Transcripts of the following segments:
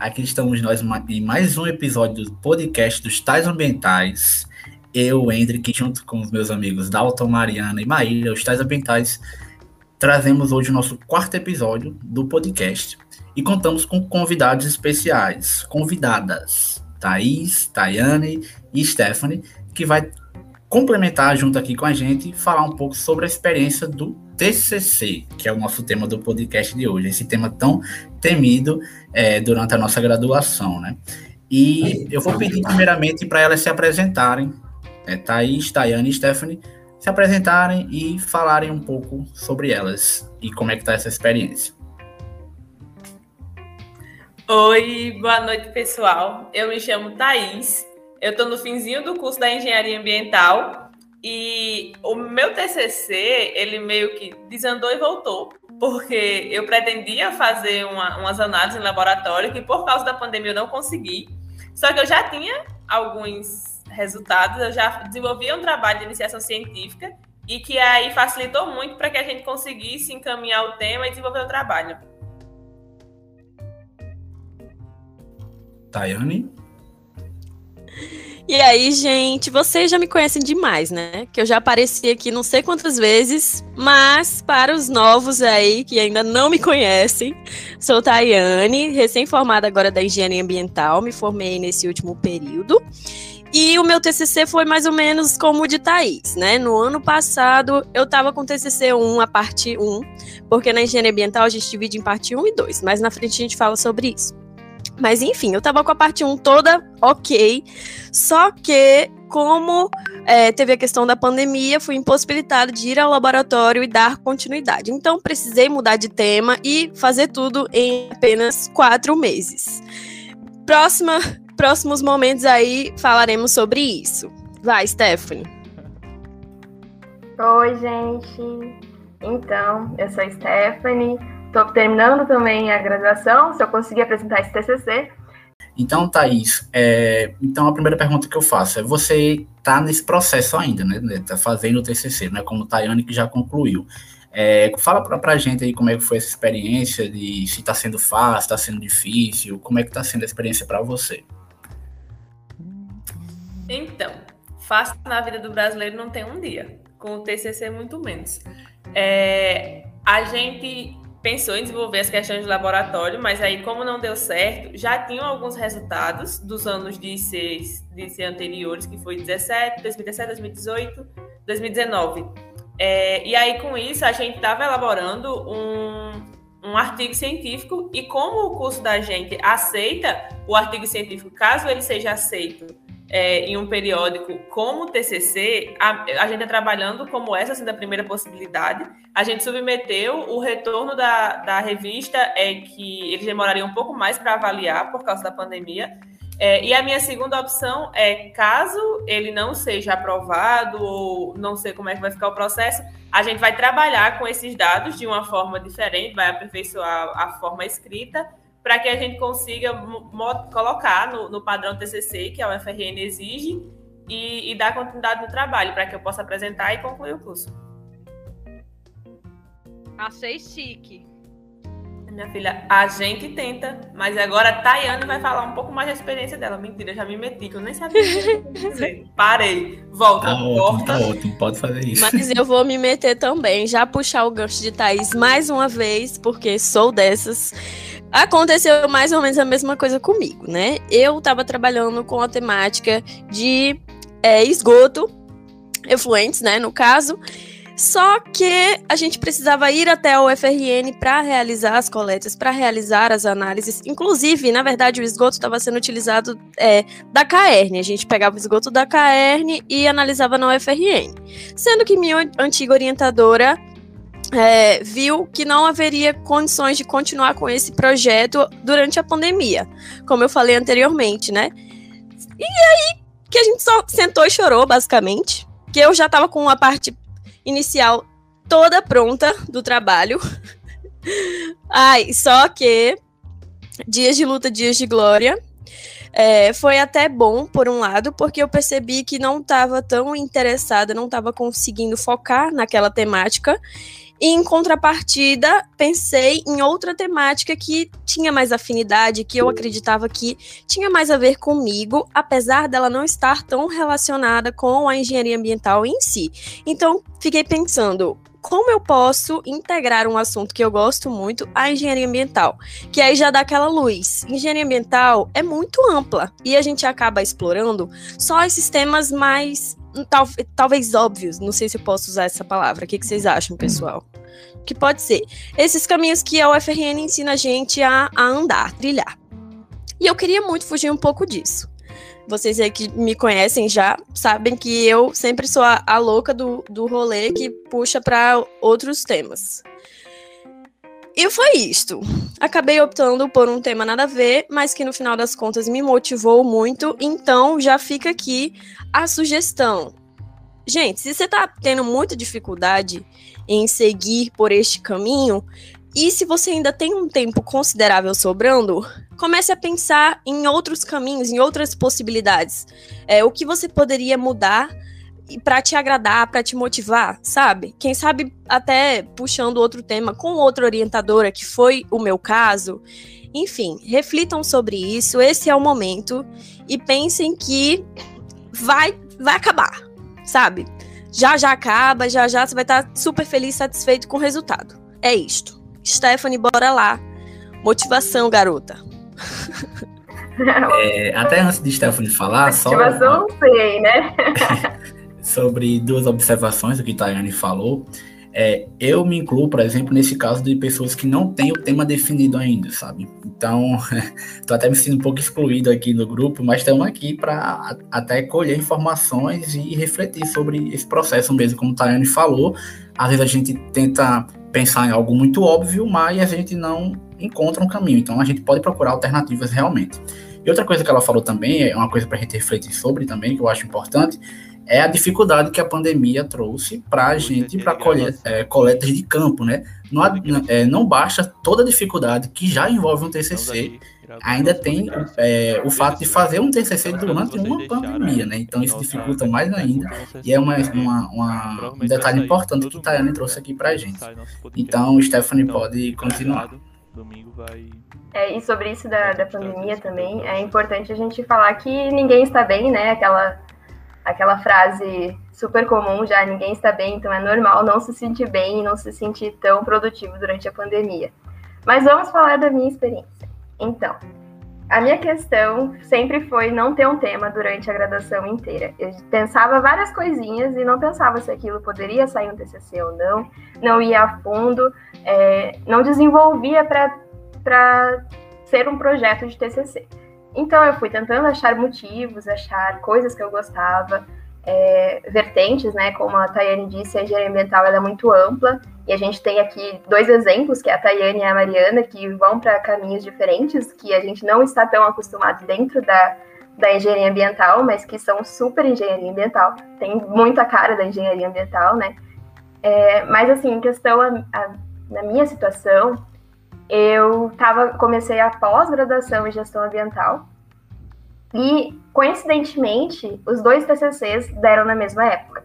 Aqui estamos nós em mais um episódio do podcast dos Tais Ambientais. Eu, Hendrick, junto com os meus amigos Dalton, Mariana e Maíra, os Tais Ambientais, trazemos hoje o nosso quarto episódio do podcast e contamos com convidados especiais, convidadas, Thaís, Tayane e Stephanie, que vai complementar junto aqui com a gente falar um pouco sobre a experiência do TCC, que é o nosso tema do podcast de hoje, esse tema tão temido é, durante a nossa graduação, né? E eu vou pedir primeiramente para elas se apresentarem, é, Thaís, Tayane e Stephanie, se apresentarem e falarem um pouco sobre elas e como é que está essa experiência. Oi, boa noite, pessoal. Eu me chamo Thaís, eu estou no finzinho do curso da Engenharia Ambiental e o meu TCC, ele meio que desandou e voltou, porque eu pretendia fazer uma, umas análises em laboratório que por causa da pandemia eu não consegui. Só que eu já tinha alguns resultados, eu já desenvolvia um trabalho de iniciação científica e que aí facilitou muito para que a gente conseguisse encaminhar o tema e desenvolver o trabalho. Tayane? E aí, gente, vocês já me conhecem demais, né? Que eu já apareci aqui não sei quantas vezes, mas para os novos aí que ainda não me conhecem, sou Tayane, recém-formada agora da Engenharia Ambiental, me formei nesse último período. E o meu TCC foi mais ou menos como o de Thaís, né? No ano passado, eu estava com TCC 1, a parte 1, porque na engenharia ambiental a gente divide em parte 1 e 2, mas na frente a gente fala sobre isso. Mas enfim, eu tava com a parte 1 toda ok, só que como é, teve a questão da pandemia, fui impossibilitado de ir ao laboratório e dar continuidade. Então, precisei mudar de tema e fazer tudo em apenas quatro meses. Próxima, próximos momentos aí falaremos sobre isso. Vai, Stephanie. Oi, gente. Então, eu sou Stephanie, Estou terminando também a graduação, se eu conseguir apresentar esse TCC. Então, Thaís, é, então a primeira pergunta que eu faço é: você está nesse processo ainda, né? Está fazendo o TCC, né? Como Tayane que já concluiu. É, fala para a gente aí como é que foi essa experiência, de se está sendo fácil, está sendo difícil, como é que está sendo a experiência para você? Então, fácil na vida do brasileiro não tem um dia, com o TCC muito menos. É, a gente pensou em desenvolver as questões de laboratório, mas aí, como não deu certo, já tinham alguns resultados dos anos de IC, de IC anteriores, que foi 17, 2017, 2018, 2019. É, e aí, com isso, a gente estava elaborando um, um artigo científico, e como o curso da gente aceita o artigo científico, caso ele seja aceito é, em um periódico como o TCC, a, a gente está trabalhando como essa sendo a primeira possibilidade. A gente submeteu, o retorno da, da revista é que eles demorariam um pouco mais para avaliar por causa da pandemia. É, e a minha segunda opção é, caso ele não seja aprovado ou não sei como é que vai ficar o processo, a gente vai trabalhar com esses dados de uma forma diferente, vai aperfeiçoar a forma escrita para que a gente consiga colocar no, no, padrão TCC, que a UFRN exige, e, e dar continuidade no trabalho, para que eu possa apresentar e concluir o curso. Achei chique. Minha filha, a gente tenta, mas agora a Tayane vai falar um pouco mais da experiência dela. Mentira, eu já me meti, que eu nem sabia. Parei. Volta. Tá ótimo, tá ótimo, pode fazer isso. Mas eu vou me meter também, já puxar o gancho de Thaís mais uma vez, porque sou dessas. Aconteceu mais ou menos a mesma coisa comigo, né? Eu estava trabalhando com a temática de é, esgoto, efluentes, né, no caso, só que a gente precisava ir até o UFRN para realizar as coletas, para realizar as análises. Inclusive, na verdade, o esgoto estava sendo utilizado é, da CAERN. A gente pegava o esgoto da CAERN e analisava na UFRN. Sendo que minha antiga orientadora é, viu que não haveria condições de continuar com esse projeto durante a pandemia, como eu falei anteriormente, né? E aí que a gente só sentou e chorou, basicamente, que eu já estava com a parte inicial toda pronta do trabalho. Ai, só que dias de luta, dias de glória. É, foi até bom, por um lado, porque eu percebi que não estava tão interessada, não estava conseguindo focar naquela temática E em contrapartida, pensei em outra temática que tinha mais afinidade, que eu acreditava que tinha mais a ver comigo, apesar dela não estar tão relacionada com a engenharia ambiental em si. Então, fiquei pensando, como eu posso integrar um assunto que eu gosto muito à engenharia ambiental, que aí já dá aquela luz. Engenharia ambiental é muito ampla e a gente acaba explorando só esses temas mais tal, talvez óbvios, não sei se eu posso usar essa palavra. O que, que vocês acham, pessoal? Que pode ser esses caminhos que a UFRN ensina a gente a, a andar, trilhar. E eu queria muito fugir um pouco disso. Vocês aí que me conhecem já sabem que eu sempre sou a, a louca do, do rolê que puxa para outros temas. E foi isto. Acabei optando por um tema nada a ver, mas que no final das contas me motivou muito. Então já fica aqui a sugestão. Gente, se você está tendo muita dificuldade em seguir por este caminho, e se você ainda tem um tempo considerável sobrando, comece a pensar em outros caminhos, em outras possibilidades. É, o que você poderia mudar para te agradar, para te motivar, sabe? Quem sabe até puxando outro tema com outra orientadora, que foi o meu caso. Enfim, reflitam sobre isso, esse é o momento e pensem que vai vai acabar, sabe? Já já acaba, já já você vai estar super feliz, satisfeito com o resultado. É isto. Stephanie, bora lá. Motivação, garota. É, até antes de Stephanie falar, só. Motivação, não sei, né? sobre duas observações que Tayane falou. É, eu me incluo, por exemplo, nesse caso de pessoas que não têm o tema definido ainda, sabe? Então, tô até me sentindo um pouco excluído aqui no grupo, mas estamos aqui para até colher informações e refletir sobre esse processo mesmo, como Tayane falou. Às vezes a gente tenta pensar em algo muito óbvio, mas a gente não encontra um caminho. Então, a gente pode procurar alternativas realmente. E outra coisa que ela falou também, é uma coisa para a gente refletir sobre também, que eu acho importante, é a dificuldade que a pandemia trouxe para a gente para é, coletas de campo, né? Não, é, não basta toda a dificuldade que já envolve um TCC, ainda tem é, o fato de fazer um TCC durante uma pandemia, né? Então isso dificulta mais ainda. e é uma, uma, uma um detalhe importante que a Tayane trouxe aqui para a gente. Então, Stephanie pode continuar. É, e sobre isso da, da pandemia também, é importante a gente falar que ninguém está bem, né? Aquela aquela frase super comum já, ninguém está bem, então é normal não se sentir bem e não se sentir tão produtivo durante a pandemia. Mas vamos falar da minha experiência. Então, a minha questão sempre foi não ter um tema durante a graduação inteira. Eu pensava várias coisinhas e não pensava se aquilo poderia sair um TCC ou não, não ia a fundo, é, não desenvolvia para ser um projeto de TCC. Então eu fui tentando achar motivos, achar coisas que eu gostava, é, vertentes, né? Como a Tayane disse, a engenharia ambiental é muito ampla e a gente tem aqui dois exemplos, que é a Tayane e a Mariana, que vão para caminhos diferentes, que a gente não está tão acostumado dentro da, da engenharia ambiental, mas que são super engenharia ambiental, tem muita cara da engenharia ambiental, né? É, mas assim, em questão a, a, na minha situação, eu tava, comecei a pós-graduação em gestão ambiental e, coincidentemente, os dois TCCs deram na mesma época.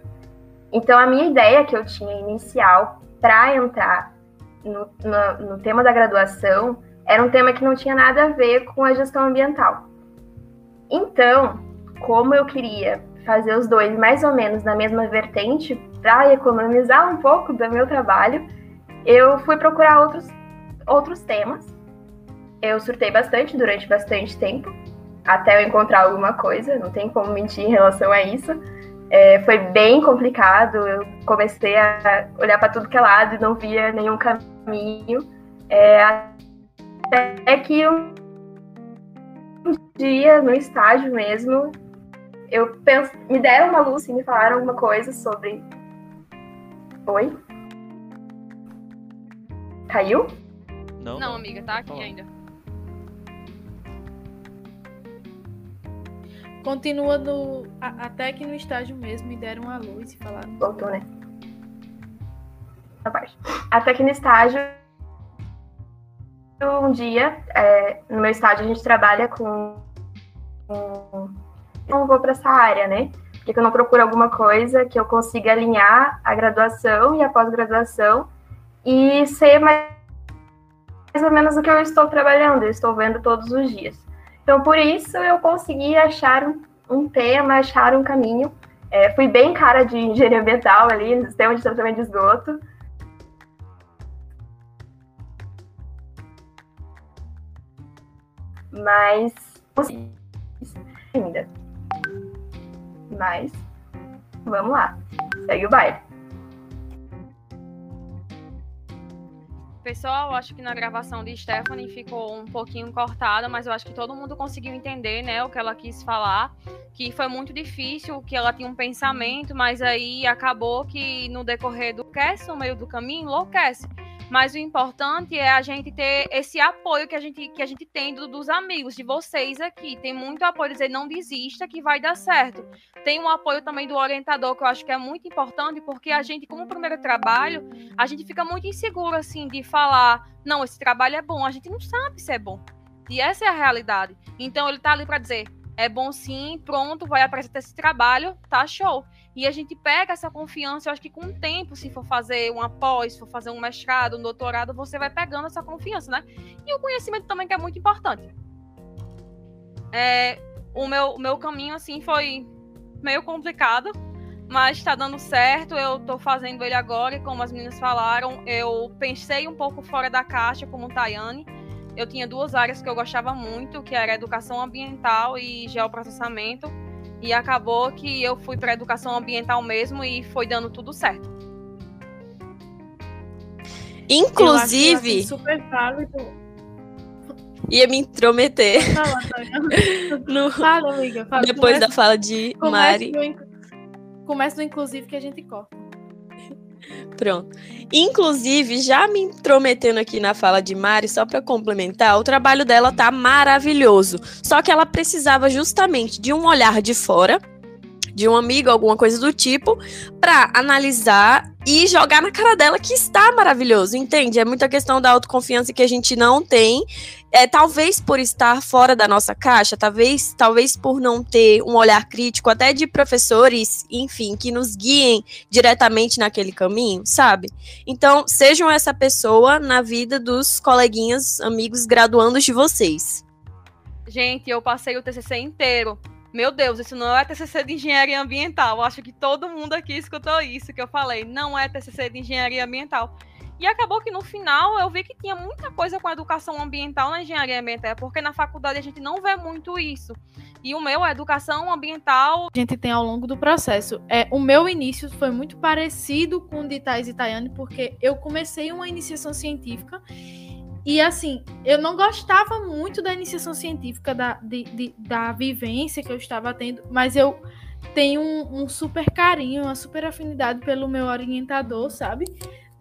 Então, a minha ideia que eu tinha inicial para entrar no, no, no, tema da graduação era um tema que não tinha nada a ver com a gestão ambiental. Então, como eu queria fazer os dois mais ou menos na mesma vertente, para economizar um pouco do meu trabalho, eu fui procurar outros outros temas. Eu surtei bastante durante bastante tempo, até eu encontrar alguma coisa, não tem como mentir em relação a isso. É, foi bem complicado, eu comecei a olhar para tudo que é lado e não via nenhum caminho. É, até que um dia, no estágio mesmo, eu penso, me deram uma luz e me falaram alguma coisa sobre. Oi? Caiu? Não, não, amiga, tá aqui ainda. Continua no. A, até que no estágio mesmo me deram a luz e falaram. Voltou, né? Até que no estágio. Um dia, é, no meu estágio, a gente trabalha com. com não vou para essa área, né? Porque eu não procuro alguma coisa que eu consiga alinhar a graduação e a pós-graduação e sei mais, mais ou menos o que eu estou trabalhando, eu estou vendo todos os dias. Então, por isso, eu consegui achar um tema, achar um caminho. É, fui bem cara de engenharia ambiental ali, no sistema de tratamento de esgoto. Mas ainda. Mas vamos lá. Segue o baile. Pessoal, acho que na gravação de Stephanie ficou um pouquinho cortada, mas eu acho que todo mundo conseguiu entender, né, o que ela quis falar, que foi muito difícil, que ela tinha um pensamento, mas aí acabou que no decorrer do cast, no meio do caminho, enlouquece. Mas o importante é a gente ter esse apoio que a gente, que a gente tem do, dos amigos, de vocês aqui. Tem muito apoio, dizer não desista que vai dar certo. Tem um apoio também do orientador, que eu acho que é muito importante, porque a gente, como primeiro trabalho, a gente fica muito inseguro, assim, de falar, não, esse trabalho é bom. A gente não sabe se é bom. E essa é a realidade. Então, ele tá ali para dizer, é bom sim, pronto, vai apresentar esse trabalho, tá show. E a gente pega essa confiança, eu acho que com o tempo, se for fazer um após, se for fazer um mestrado, um doutorado, você vai pegando essa confiança, né? E o conhecimento também que é muito importante. É, o, meu, o meu caminho, assim, foi meio complicado, mas está dando certo, eu estou fazendo ele agora, e como as meninas falaram, eu pensei um pouco fora da caixa, como Tayane, eu tinha duas áreas que eu gostava muito, que era educação ambiental e geoprocessamento, e acabou que eu fui para educação ambiental mesmo e foi dando tudo certo. Inclusive, assim, super válido. Ia me intrometer. Fala, no... fala amiga. Fala. Depois da fala de Mari. Começa no inclusive que a gente corta. Pronto. Inclusive, já me intrometendo aqui na fala de Mari, só para complementar, o trabalho dela tá maravilhoso. Só que ela precisava justamente de um olhar de fora, de um amigo, alguma coisa do tipo, para analisar e jogar na cara dela que está maravilhoso, entende? É muita questão da autoconfiança que a gente não tem. É, talvez por estar fora da nossa caixa, talvez, talvez por não ter um olhar crítico, até de professores, enfim, que nos guiem diretamente naquele caminho, sabe? Então, sejam essa pessoa na vida dos coleguinhas, amigos graduandos de vocês. Gente, eu passei o TCC inteiro meu Deus, isso não é TCC de engenharia ambiental. Eu acho que todo mundo aqui escutou isso que eu falei. Não é TCC de engenharia ambiental. E acabou que no final eu vi que tinha muita coisa com educação ambiental na engenharia ambiental, porque na faculdade a gente não vê muito isso. E o meu, a educação ambiental. A gente tem ao longo do processo. É, o meu início foi muito parecido com o de Thais e Tayane, porque eu comecei uma iniciação científica e assim, eu não gostava muito da iniciação científica, da, de, de, da vivência que eu estava tendo, mas eu tenho um, um, super carinho, uma super afinidade pelo meu orientador, sabe?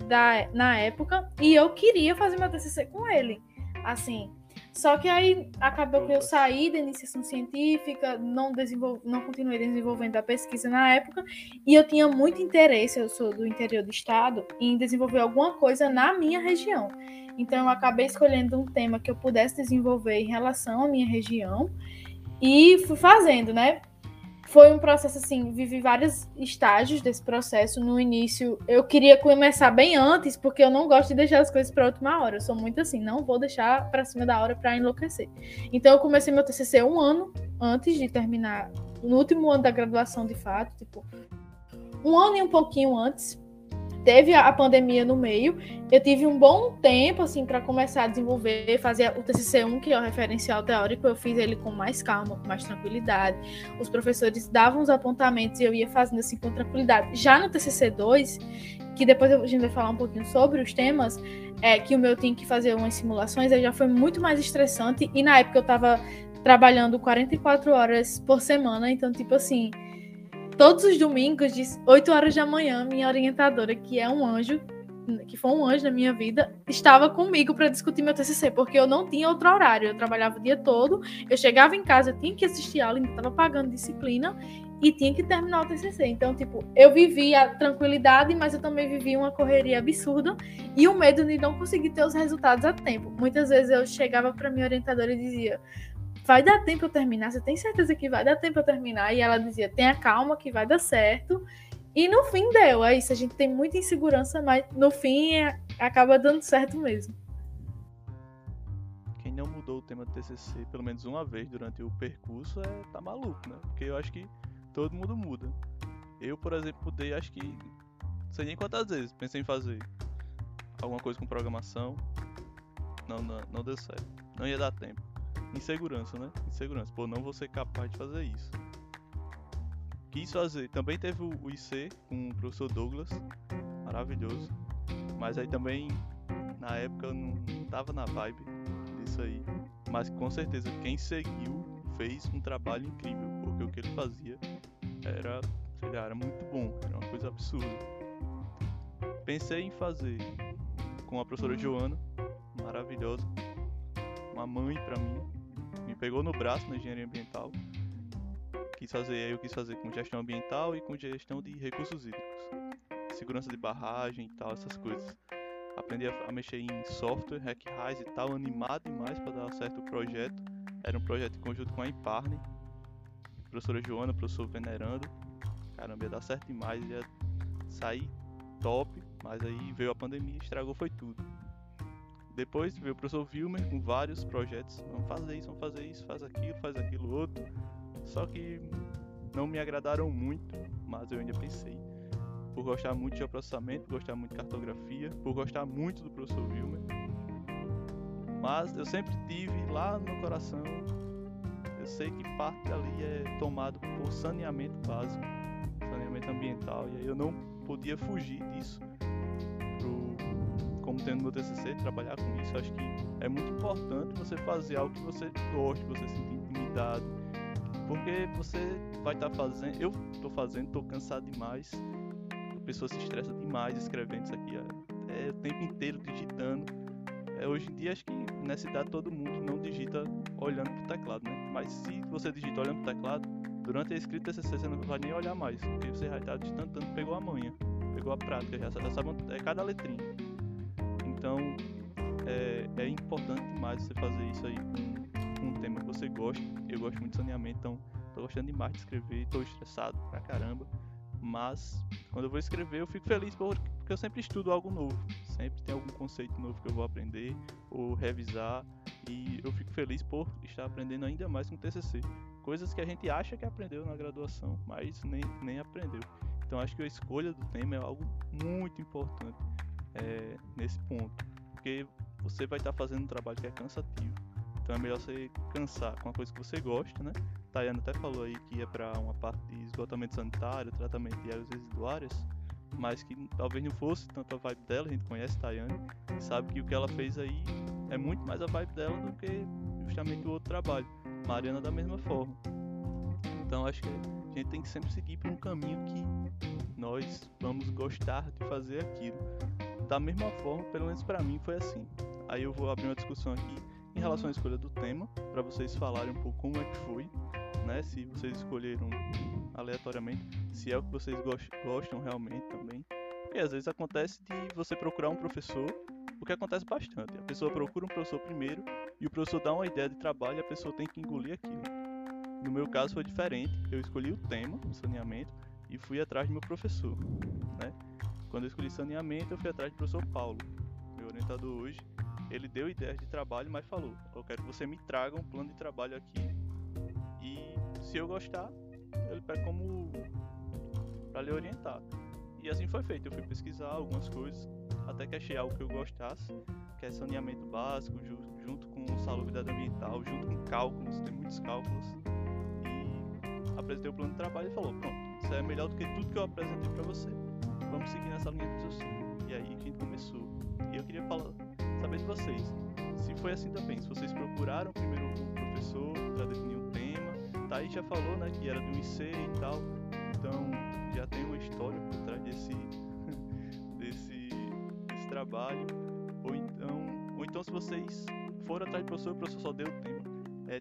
Da, na época. E eu queria fazer meu TCC com ele. Assim, só que aí acabou que eu saí da iniciação científica, não, desenvol... não continuei desenvolvendo a pesquisa na época, e eu tinha muito interesse, eu sou do interior do estado, em desenvolver alguma coisa na minha região. Então eu acabei escolhendo um tema que eu pudesse desenvolver em relação à minha região e fui fazendo, né? Foi um processo assim, vivi vários estágios desse processo. No início, eu queria começar bem antes, porque eu não gosto de deixar as coisas para última hora. Eu sou muito assim, não vou deixar para cima da hora para enlouquecer. Então eu comecei meu TCC um ano antes de terminar, no último ano da graduação de fato, tipo, um ano e um pouquinho antes, teve a pandemia no meio. Eu tive um bom tempo assim para começar a desenvolver, fazer o TCC1, que é o referencial teórico, eu fiz ele com mais calma, com mais tranquilidade. Os professores davam os apontamentos e eu ia fazendo assim com tranquilidade. Já no TCC2, que depois a gente vai falar um pouquinho sobre os temas, é que o meu tinha que fazer umas simulações, aí já foi muito mais estressante e na época eu estava trabalhando 44 horas por semana, então tipo assim, todos os domingos, de 8 horas da manhã, minha orientadora, que é um anjo, que foi um anjo na minha vida, estava comigo para discutir meu TCC, porque eu não tinha outro horário. Eu trabalhava o dia todo, eu chegava em casa, eu tinha que assistir aula, ainda estava pagando disciplina e tinha que terminar o TCC. Então, tipo, eu vivia tranquilidade, mas eu também vivia uma correria absurda e o medo de não conseguir ter os resultados a tempo. Muitas vezes eu chegava para minha orientadora e dizia: vai dar tempo eu terminar? Você tem certeza que vai dar tempo eu terminar? E ela dizia, tenha calma que vai dar certo. E no fim deu, é isso. A gente tem muita insegurança, mas no fim é, acaba dando certo mesmo. Quem não mudou o tema do TCC pelo menos uma vez durante o percurso é tá maluco, né? Porque eu acho que todo mundo muda. Eu, por exemplo, mudei acho que não sei nem quantas vezes pensei em fazer alguma coisa com programação. Não, não, não deu certo. Não ia dar tempo. Insegurança, né? Insegurança. Pô, não vou ser capaz de fazer isso. Quis fazer. Também teve o IC com o professor Douglas. Maravilhoso. Mas aí também, na época, eu não tava na vibe disso aí. Mas com certeza, quem seguiu fez um trabalho incrível. Porque o que ele fazia era, sei lá, era muito bom. Era uma coisa absurda. Pensei em fazer com a professora Joana, maravilhosa. Uma mãe para mim. Pegou no braço na engenharia ambiental. Quis fazer, eu quis fazer com gestão ambiental e com gestão de recursos hídricos. Segurança de barragem e tal, essas coisas. Aprendi a, a mexer em software, HackRise e tal, animado demais para dar certo o projeto. Era um projeto em conjunto com a Imparne. Professora Joana, professor Venerando. Caramba, ia dar certo demais, ia sair top, mas aí veio a pandemia estragou foi tudo. Depois veio o professor Wilmer com vários projetos. Vamos fazer isso, vamos fazer isso, faz aquilo, faz aquilo outro. Só que não me agradaram muito, mas eu ainda pensei. Por gostar muito de processamento, por gostar muito de cartografia, por gostar muito do professor Wilmer. Mas eu sempre tive lá no coração, eu sei que parte ali é tomado por saneamento básico, saneamento ambiental, e aí eu não podia fugir disso como tendo meu TCC, trabalhar com isso. Acho que é muito importante você fazer algo que você goste, você se sentir intimidado, porque você vai estar tá fazendo, eu estou fazendo, estou cansado demais, a pessoa se estressa demais escrevendo isso aqui, é, é o tempo inteiro digitando. É, hoje em dia acho que nessa idade todo mundo não digita olhando pro teclado, né? Mas se você digita olhando pro teclado, durante a escrita TCC você não vai nem olhar mais, porque você já está digitando tanto, pegou a manha, pegou a prática, já, já sabe é cada letrinha. Então é, é, importante demais você fazer isso aí com, com, um tema que você gosta. Eu gosto muito de saneamento, então tô gostando demais de escrever, tô estressado pra caramba. Mas quando eu vou escrever eu fico feliz porque eu sempre estudo algo novo. Sempre tem algum conceito novo que eu vou aprender ou revisar. E eu fico feliz por estar aprendendo ainda mais com o TCC coisas que a gente acha que aprendeu na graduação, mas nem, nem aprendeu. Então acho que a escolha do tema é algo muito importante é, nesse ponto, porque você vai estar fazendo um trabalho que é cansativo. Então é melhor você cansar com uma coisa que você gosta, né? Tayana até falou aí que ia para uma parte de esgotamento sanitário, tratamento de áreas residuárias, mas que talvez não fosse tanto a vibe dela, a gente conhece Tayane, sabe que o que ela fez aí é muito mais a vibe dela do que justamente o outro trabalho. Mariana da mesma forma. Então acho que a gente tem que sempre seguir por um caminho que nós vamos gostar de fazer aquilo. Da mesma forma, pelo menos para mim foi assim. Aí eu vou abrir uma discussão aqui em relação à escolha do tema, para vocês falarem um pouco como é que foi, né? Se vocês escolheram aleatoriamente, se é o que vocês gostam realmente também. Porque às vezes acontece de você procurar um professor o que acontece bastante. A pessoa procura um professor primeiro e o professor dá uma ideia de trabalho e a pessoa tem que engolir aquilo. No meu caso foi diferente. Eu escolhi o tema, saneamento, e fui atrás do meu professor. Né? Quando eu escolhi saneamento, eu fui atrás do professor Paulo, meu orientador hoje. Ele deu ideias de trabalho, mas falou: Eu quero que você me traga um plano de trabalho aqui. E se eu gostar, ele pega como para lhe orientar. E assim foi feito. Eu fui pesquisar algumas coisas, até que achei algo que eu gostasse, que é saneamento básico, junto com salubridade ambiental, junto com cálculos, tem muitos cálculos. E apresentei o plano de trabalho e falou: pronto, isso é melhor do que tudo que eu apresentei para você. Vamos seguir nessa linha de raciocínio. E aí a gente começou. E eu queria falar, saber de vocês, se foi assim também, se vocês procuraram primeiro o professor para definir um tema. Thaís já falou, né, que era do IC e tal. Então já tem uma história por trás desse trabalho, ou então, ou então se vocês foram atrás do professor, o professor só deu o tema. É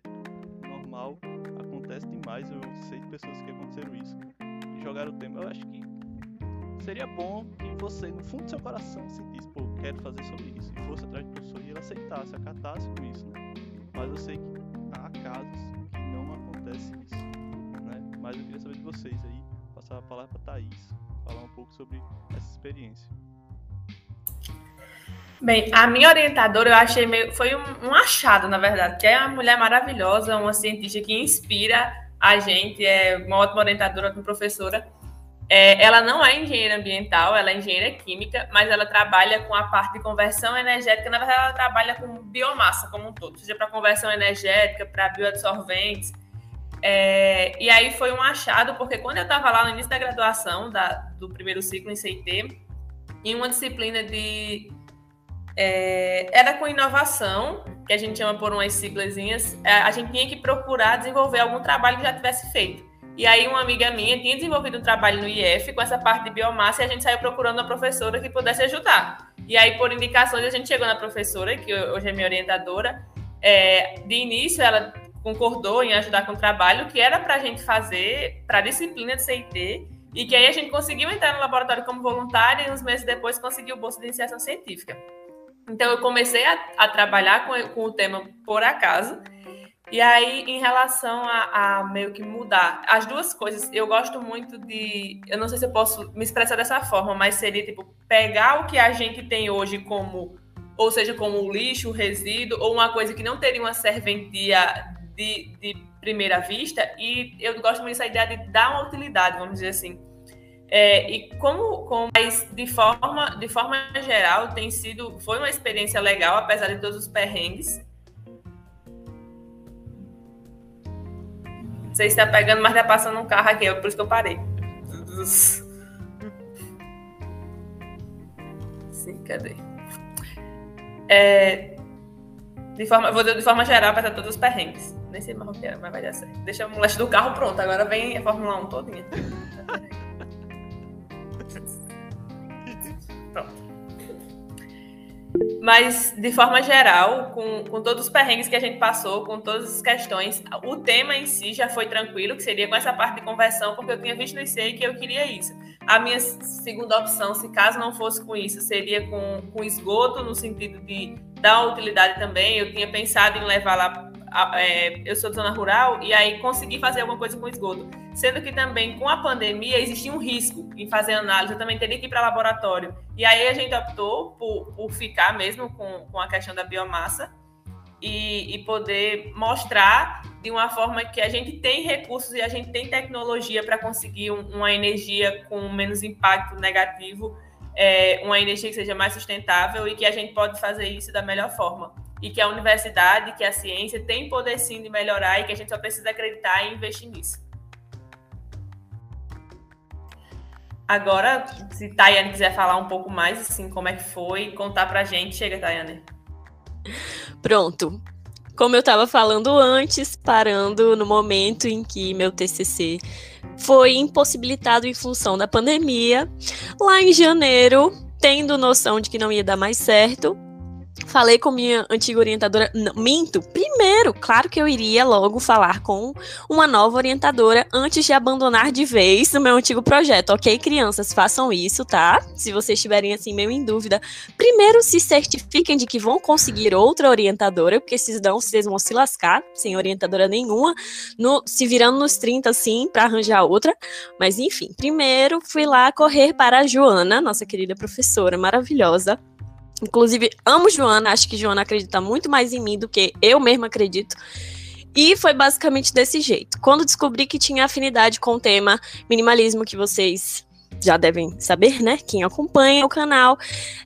normal, acontece demais, eu sei de pessoas que aconteceram isso, e jogaram o tema. Eu acho que seria bom que você, no fundo do seu coração, sentisse, pô, quero fazer sobre isso, e fosse atrás do professor e ele aceitasse, acatasse com isso, né? Mas eu sei que há casos que não acontece isso, né? Mas eu queria saber de vocês aí, passar a palavra para Thaís, falar um pouco sobre essa experiência. Bem, a minha orientadora eu achei meio. Foi um, um, achado, na verdade, que é uma mulher maravilhosa, uma cientista que inspira a gente, é uma ótima orientadora, uma professora. É, ela não é engenheira ambiental, ela é engenheira química, mas ela trabalha com a parte de conversão energética. Na verdade, ela trabalha com biomassa como um todo, seja para conversão energética, para bioabsorventes. É, e aí foi um achado, porque quando eu estava lá no início da graduação, da, do primeiro ciclo em CIT, em uma disciplina de é, era com inovação, que a gente chama por umas siglazinhas, é, a gente tinha que procurar desenvolver algum trabalho que já tivesse feito. E aí uma amiga minha tinha desenvolvido um trabalho no IF com essa parte de biomassa e a gente saiu procurando uma professora que pudesse ajudar. E aí, por indicações, a gente chegou na professora, que hoje é minha orientadora. É, de início, ela concordou em ajudar com o trabalho que era para a gente fazer para a disciplina de CIT e que aí a gente conseguiu entrar no laboratório como voluntária e uns meses depois conseguiu o bolsa de iniciação científica. Então, eu comecei a, a trabalhar com, com, o tema por acaso. E aí, em relação a, a, meio que mudar as duas coisas, eu gosto muito de. Eu não sei se eu posso me expressar dessa forma, mas seria tipo pegar o que a gente tem hoje como. Ou seja, como lixo, resíduo, ou uma coisa que não teria uma serventia de, de primeira vista. E eu gosto muito dessa ideia de dar uma utilidade, vamos dizer assim. É, e como, como mas de forma de forma geral tem sido foi uma experiência legal apesar de todos os perrengues. Você está pegando, mas está passando um carro aqui, é por isso que eu parei. Sim, cadê? É, de forma, vou de forma geral, de todos os perrengues. Nem sei mais o que era, mas vai dar certo. Deixa o moleque do carro pronto, agora vem a Fórmula 1 todinha. Mas, de forma geral, com, com todos os perrengues que a gente passou, com todas as questões, o tema em si já foi tranquilo, que seria com essa parte de conversão, porque eu tinha visto no ICEI que eu queria isso. A minha segunda opção, se caso não fosse com isso, seria com, com esgoto, no sentido de dar utilidade também. Eu tinha pensado em levar lá. É, eu sou de zona rural e aí consegui fazer alguma coisa com esgoto. Sendo que também com a pandemia existia um risco em fazer análise, eu também teria que ir para laboratório. E aí a gente optou por, por ficar mesmo com, com a questão da biomassa e, e, poder mostrar de uma forma que a gente tem recursos e a gente tem tecnologia para conseguir um, uma energia com menos impacto negativo, é, uma energia que seja mais sustentável e que a gente pode fazer isso da melhor forma. E que a universidade, que a ciência tem poder sim de melhorar e que a gente só precisa acreditar e investir nisso. Agora, se Tayane quiser falar um pouco mais, assim, como é que foi, contar pra gente, chega, Tayane. Pronto. Como eu estava falando antes, parando no momento em que meu TCC foi impossibilitado em função da pandemia, lá em janeiro, tendo noção de que não ia dar mais certo, Falei com minha antiga orientadora. Não, minto. Primeiro, claro que eu iria logo falar com uma nova orientadora antes de abandonar de vez o meu antigo projeto. Ok, crianças, façam isso, tá? Se vocês estiverem assim meio em dúvida, primeiro se certifiquem de que vão conseguir outra orientadora, porque se não, vocês vão se lascar sem orientadora nenhuma, no, se virando nos 30 assim para arranjar outra. Mas enfim, primeiro fui lá correr para a Joana, nossa querida professora maravilhosa Inclusive, amo Joana, acho que Joana acredita muito mais em mim do que eu mesma acredito. E foi basicamente desse jeito. Quando descobri que tinha afinidade com o tema minimalismo que vocês já devem saber, né? Quem acompanha o canal,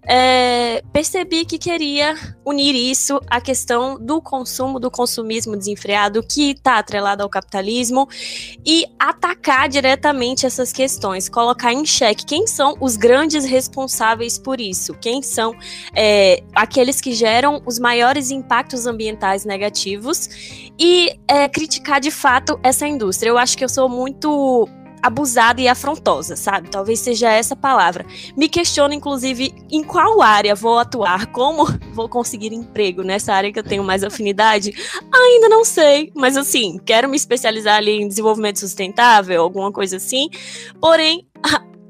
é, percebi que queria unir isso à questão do consumo, do consumismo desenfreado que está atrelado ao capitalismo e atacar diretamente essas questões, colocar em xeque quem são os grandes responsáveis por isso, quem são é, aqueles que geram os maiores impactos ambientais negativos e é, criticar de fato essa indústria. Eu acho que eu sou muito abusada e afrontosa, sabe? Talvez seja essa palavra. Me questiono, inclusive, em qual área vou atuar, como vou conseguir emprego nessa área que eu tenho mais afinidade. Ainda não sei, mas assim, quero me especializar ali em desenvolvimento sustentável, alguma coisa assim. Porém,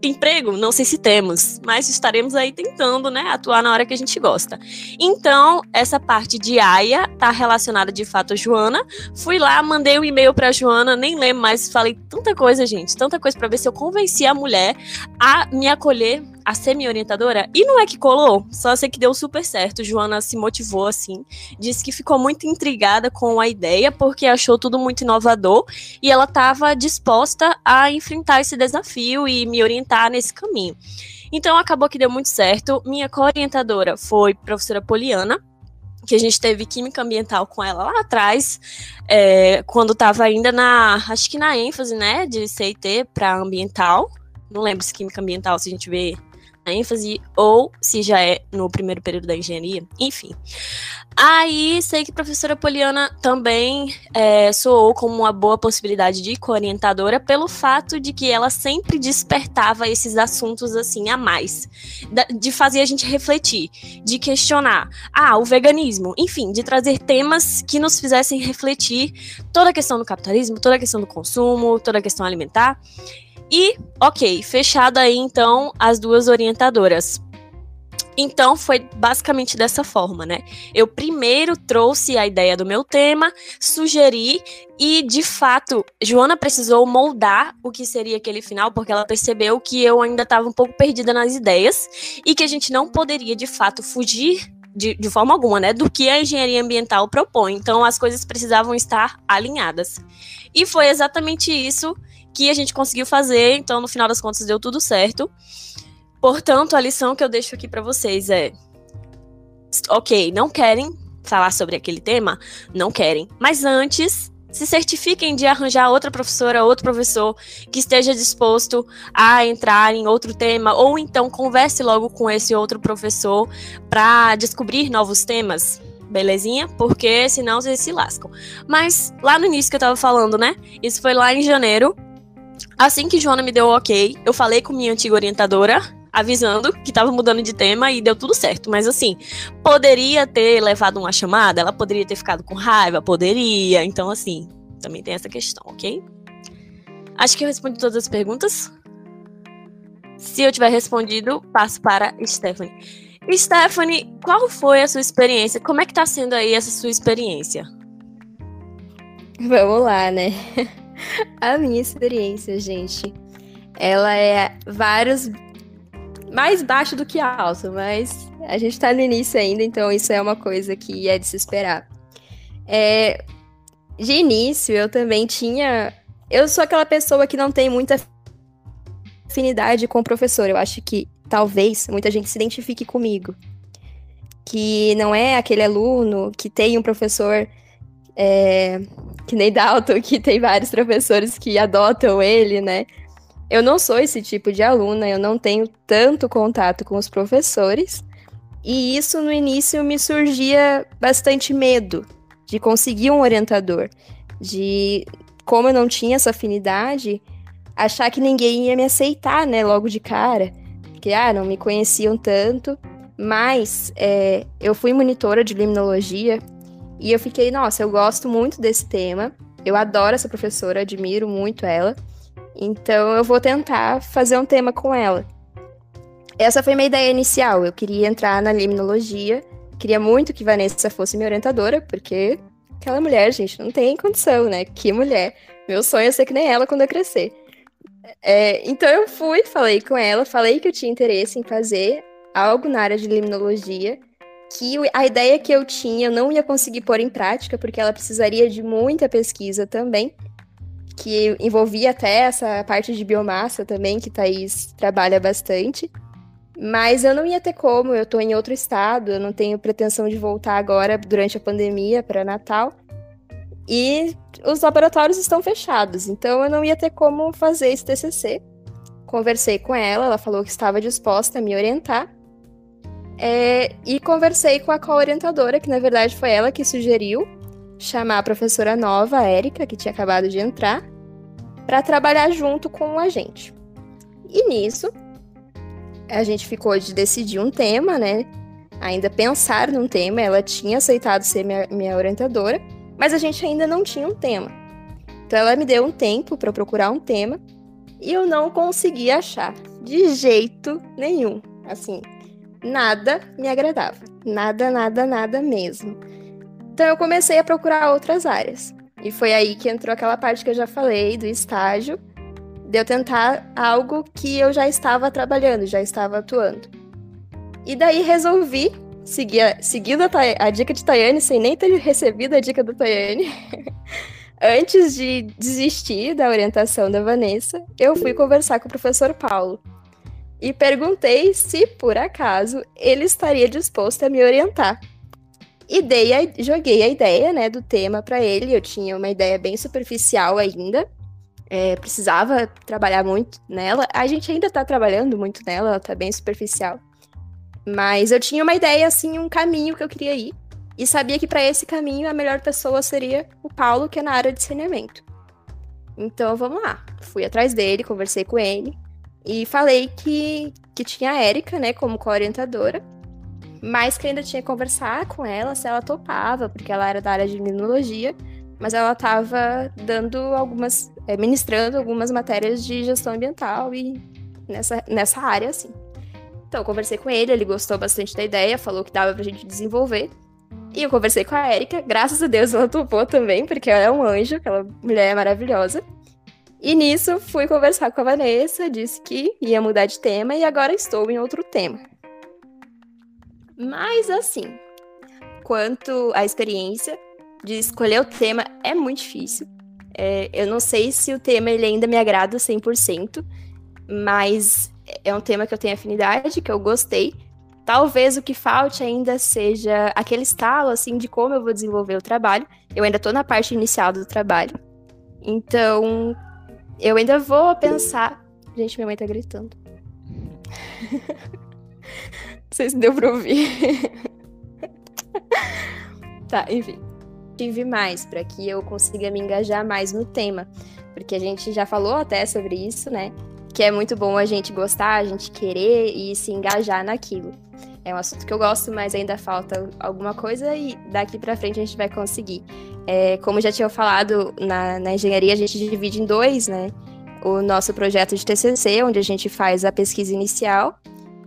emprego, não sei se temos, mas estaremos aí tentando, né, atuar na hora que a gente gosta. Então, essa parte de AIA tá relacionada de fato a Joana. Fui lá, mandei um e-mail para Joana, nem lembro mais, falei tanta coisa, gente, tanta coisa para ver se eu convenci a mulher a me acolher a ser minha orientadora. E não é que colou, só sei que deu super certo. Joana se motivou assim, disse que ficou muito intrigada com a ideia, porque achou tudo muito inovador e ela estava disposta a enfrentar esse desafio e me orientar nesse caminho. Então acabou que deu muito certo. Minha co-orientadora foi professora Poliana, que a gente teve química ambiental com ela lá atrás, é, quando estava ainda na, acho que na ênfase, né, de CIT para ambiental. Não lembro se química ambiental, se a gente vê ênfase ou se já é no primeiro período da engenharia, enfim. Aí sei que a professora Poliana também é, soou como uma boa possibilidade de co-orientadora pelo fato de que ela sempre despertava esses assuntos assim a mais, de fazer a gente refletir, de questionar, ah, o veganismo, enfim, de trazer temas que nos fizessem refletir toda a questão do capitalismo, toda a questão do consumo, toda a questão alimentar. E, ok, fechado aí então as duas orientadoras. Então foi basicamente dessa forma, né? Eu primeiro trouxe a ideia do meu tema, sugeri e de fato Joana precisou moldar o que seria aquele final porque ela percebeu que eu ainda estava um pouco perdida nas ideias e que a gente não poderia de fato fugir de, de, forma alguma, né, do que a engenharia ambiental propõe. Então as coisas precisavam estar alinhadas. E foi exatamente isso que a gente conseguiu fazer, então no final das contas deu tudo certo. Portanto, a lição que eu deixo aqui para vocês é: ok, não querem falar sobre aquele tema? Não querem. Mas antes, se certifiquem de arranjar outra professora, outro professor que esteja disposto a entrar em outro tema, ou então converse logo com esse outro professor para descobrir novos temas. Belezinha? Porque senão vocês se lascam. Mas lá no início que eu tava falando, né? Isso foi lá em janeiro. Assim que Joana me deu o ok, eu falei com minha antiga orientadora, avisando que estava mudando de tema e deu tudo certo. Mas assim, poderia ter levado uma chamada, ela poderia ter ficado com raiva, poderia. Então, assim, também tem essa questão, ok? Acho que eu respondi todas as perguntas. Se eu tiver respondido, passo para Stephanie. Stephanie, qual foi a sua experiência? Como é que tá sendo aí essa sua experiência? Vamos lá, né? A minha experiência, gente, ela é vários mais baixo do que alto, mas a gente tá no início ainda, então isso é uma coisa que é de se esperar. É, de início, eu também tinha. Eu sou aquela pessoa que não tem muita afinidade com o professor. Eu acho que talvez muita gente se identifique comigo. Que não é aquele aluno que tem um professor é, que nem Dalton, que tem vários professores que adotam ele, né? Eu não sou esse tipo de aluna, eu não tenho tanto contato com os professores, e isso no início me surgia bastante medo de conseguir um orientador, de como eu não tinha essa afinidade, achar que ninguém ia me aceitar, né, logo de cara, que ah, não me conheciam tanto, mas é, eu fui monitora de limnologia e eu fiquei, nossa, eu gosto muito desse tema. Eu adoro essa professora, admiro muito ela. Então eu vou tentar fazer um tema com ela. Essa foi minha ideia inicial. Eu queria entrar na limnologia. Queria muito que Vanessa fosse minha orientadora, porque aquela mulher, gente, não tem condição, né? Que mulher. Meu sonho é ser que nem ela quando eu crescer. É, então eu fui, falei com ela, falei que eu tinha interesse em fazer algo na área de limnologia que a ideia que eu tinha eu não ia conseguir pôr em prática, porque ela precisaria de muita pesquisa também, que envolvia até essa parte de biomassa também, que Thaís trabalha bastante. Mas eu não ia ter como, eu estou em outro estado, eu não tenho pretensão de voltar agora durante a pandemia para Natal. E os laboratórios estão fechados, então eu não ia ter como fazer esse TCC. Conversei com ela, ela falou que estava disposta a me orientar. É, e conversei com a co-orientadora, que na verdade foi ela que sugeriu chamar a professora nova, a Érica, que tinha acabado de entrar, para trabalhar junto com a gente. E nisso, a gente ficou de decidir um tema, né? Ainda pensar num tema. Ela tinha aceitado ser minha, minha orientadora, mas a gente ainda não tinha um tema. Então ela me deu um tempo para procurar um tema e eu não consegui achar de jeito nenhum. Assim, nada me agradava. Nada, nada, nada mesmo. Então eu comecei a procurar outras áreas. E foi aí que entrou aquela parte que eu já falei do estágio, de eu tentar algo que eu já estava trabalhando, já estava atuando. E daí resolvi seguir, seguindo a, a dica de Tayane, sem nem ter recebido a dica do Tayane. Antes de desistir da orientação da Vanessa, eu fui conversar com o professor Paulo e perguntei se, por acaso, ele estaria disposto a me orientar. E dei a, joguei a ideia né, do tema para ele. Eu tinha uma ideia bem superficial ainda. É, precisava trabalhar muito nela. A gente ainda está trabalhando muito nela, ela está bem superficial. Mas eu tinha uma ideia, assim, um caminho que eu queria ir. E sabia que para esse caminho a melhor pessoa seria o Paulo, que é na área de saneamento. Então vamos lá. Fui atrás dele, conversei com ele e falei que, que tinha a Érica, né, como co-orientadora, mas que ainda tinha que conversar com ela se ela topava, porque ela era da área de imunologia, mas ela estava dando algumas, é, ministrando algumas matérias de gestão ambiental e nessa, nessa área, assim. Então, eu conversei com ele, ele gostou bastante da ideia, falou que dava pra gente desenvolver. E eu conversei com a Erika, graças a Deus ela topou também, porque ela é um anjo, aquela mulher é maravilhosa. E nisso fui conversar com a Vanessa, disse que ia mudar de tema e agora estou em outro tema. Mas assim, quanto à experiência de escolher o tema, é muito difícil. É, eu não sei se o tema ele ainda me agrada 100%, mas é um tema que eu tenho afinidade, que eu gostei. Talvez o que falte ainda seja aquele estalo, assim, de como eu vou desenvolver o trabalho. Eu ainda estou na parte inicial do trabalho. Então, eu ainda vou pensar. Gente, minha mãe tá gritando. Não sei se deu pra ouvir. tá, enfim. Tive mais para que eu consiga me engajar mais no tema. Porque a gente já falou até sobre isso, né? que é muito bom a gente gostar, a gente querer e se engajar naquilo. É um assunto que eu gosto, mas ainda falta alguma coisa e daqui para frente a gente vai conseguir. É, como já tinha falado, na, na engenharia a gente divide em dois, né? O nosso projeto de TCC, onde a gente faz a pesquisa inicial,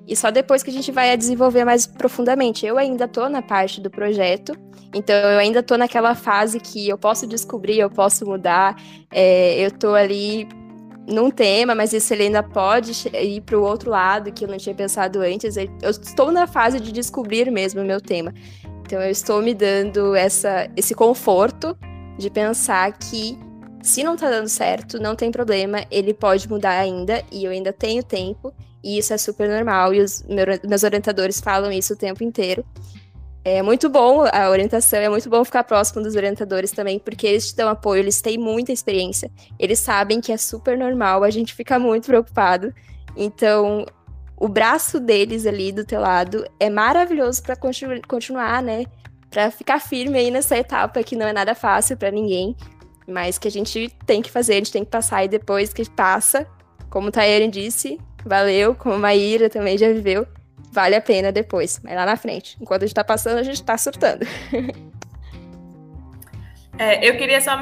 e só depois que a gente vai desenvolver mais profundamente. Eu ainda estou na parte do projeto, então eu ainda estou naquela fase que eu posso descobrir, eu posso mudar, é, eu estou ali num tema, mas isso ele ainda pode ir para o outro lado que eu não tinha pensado antes. Eu estou na fase de descobrir mesmo o meu tema. Então eu estou me dando essa, esse conforto de pensar que se não está dando certo, não tem problema, ele pode mudar ainda e eu ainda tenho tempo e isso é super normal e os meus orientadores falam isso o tempo inteiro. É muito bom a orientação, é muito bom ficar próximo dos orientadores também, porque eles te dão apoio, eles têm muita experiência, eles sabem que é super normal, a gente fica muito preocupado. Então, o braço deles ali do teu lado é maravilhoso para continu continuar, né? Para ficar firme aí nessa etapa que não é nada fácil para ninguém, mas que a gente tem que fazer, a gente tem que passar e depois que passa, como o Tayane disse, valeu, como a Maíra também já viveu, vale a pena depois, mas lá na frente. Enquanto a gente tá passando, a gente tá surtando. É, eu queria só,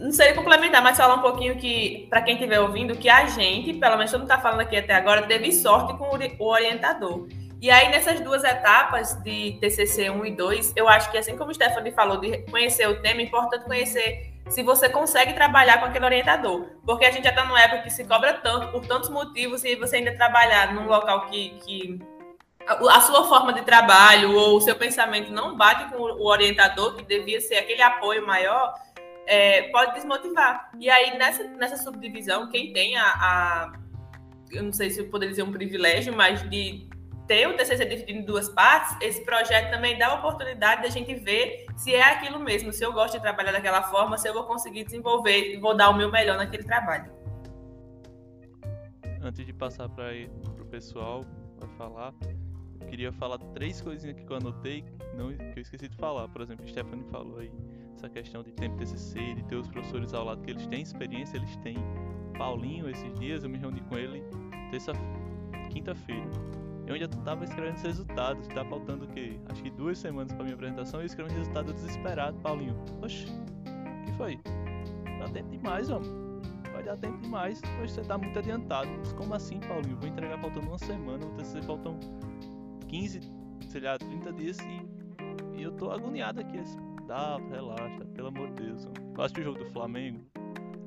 não sei complementar, mas falar um pouquinho que, para quem estiver ouvindo, que a gente, pelo menos todo mundo tá falando aqui até agora, teve sorte com o orientador. E aí, nessas duas etapas de TCC 1 e 2, eu acho que, assim como o Stephanie falou, de conhecer o tema, é importante conhecer se você consegue trabalhar com aquele orientador. Porque a gente já está numa época que se cobra tanto, por tantos motivos, e você ainda trabalhar num local que, que a sua forma de trabalho ou o seu pensamento não bate com o orientador, que devia ser aquele apoio maior, é, pode desmotivar. E aí, nessa, nessa subdivisão, quem tem a, a, Eu não sei se eu poderia dizer um privilégio, mas de ter o TCC dividido em duas partes, esse projeto também dá a oportunidade da gente ver se é aquilo mesmo, se eu gosto de trabalhar daquela forma, se eu vou conseguir desenvolver e vou dar o meu melhor naquele trabalho. Antes de passar para o pessoal para falar, queria falar três coisinhas que eu anotei não, que eu esqueci de falar. Por exemplo, Stephanie falou aí essa questão de tempo TCC, de ter os professores ao lado que eles têm experiência, eles têm. Paulinho, esses dias eu me reuni com ele terça, quinta-feira. Eu ainda tava escrevendo os resultados, tá faltando o quê? Acho que duas semanas pra minha apresentação e eu escrevi um resultado desesperado, Paulinho. Oxi, o que foi? Dá tempo demais, homem. Vai dar tempo demais, hoje você tá muito adiantado. Mas como assim, Paulinho? Vou entregar faltando uma semana, o TCC faltam 15, sei lá, 30 dias e, e eu tô agoniado aqui. Dá, relaxa, pelo amor de Deus. Eu acho o jogo do Flamengo.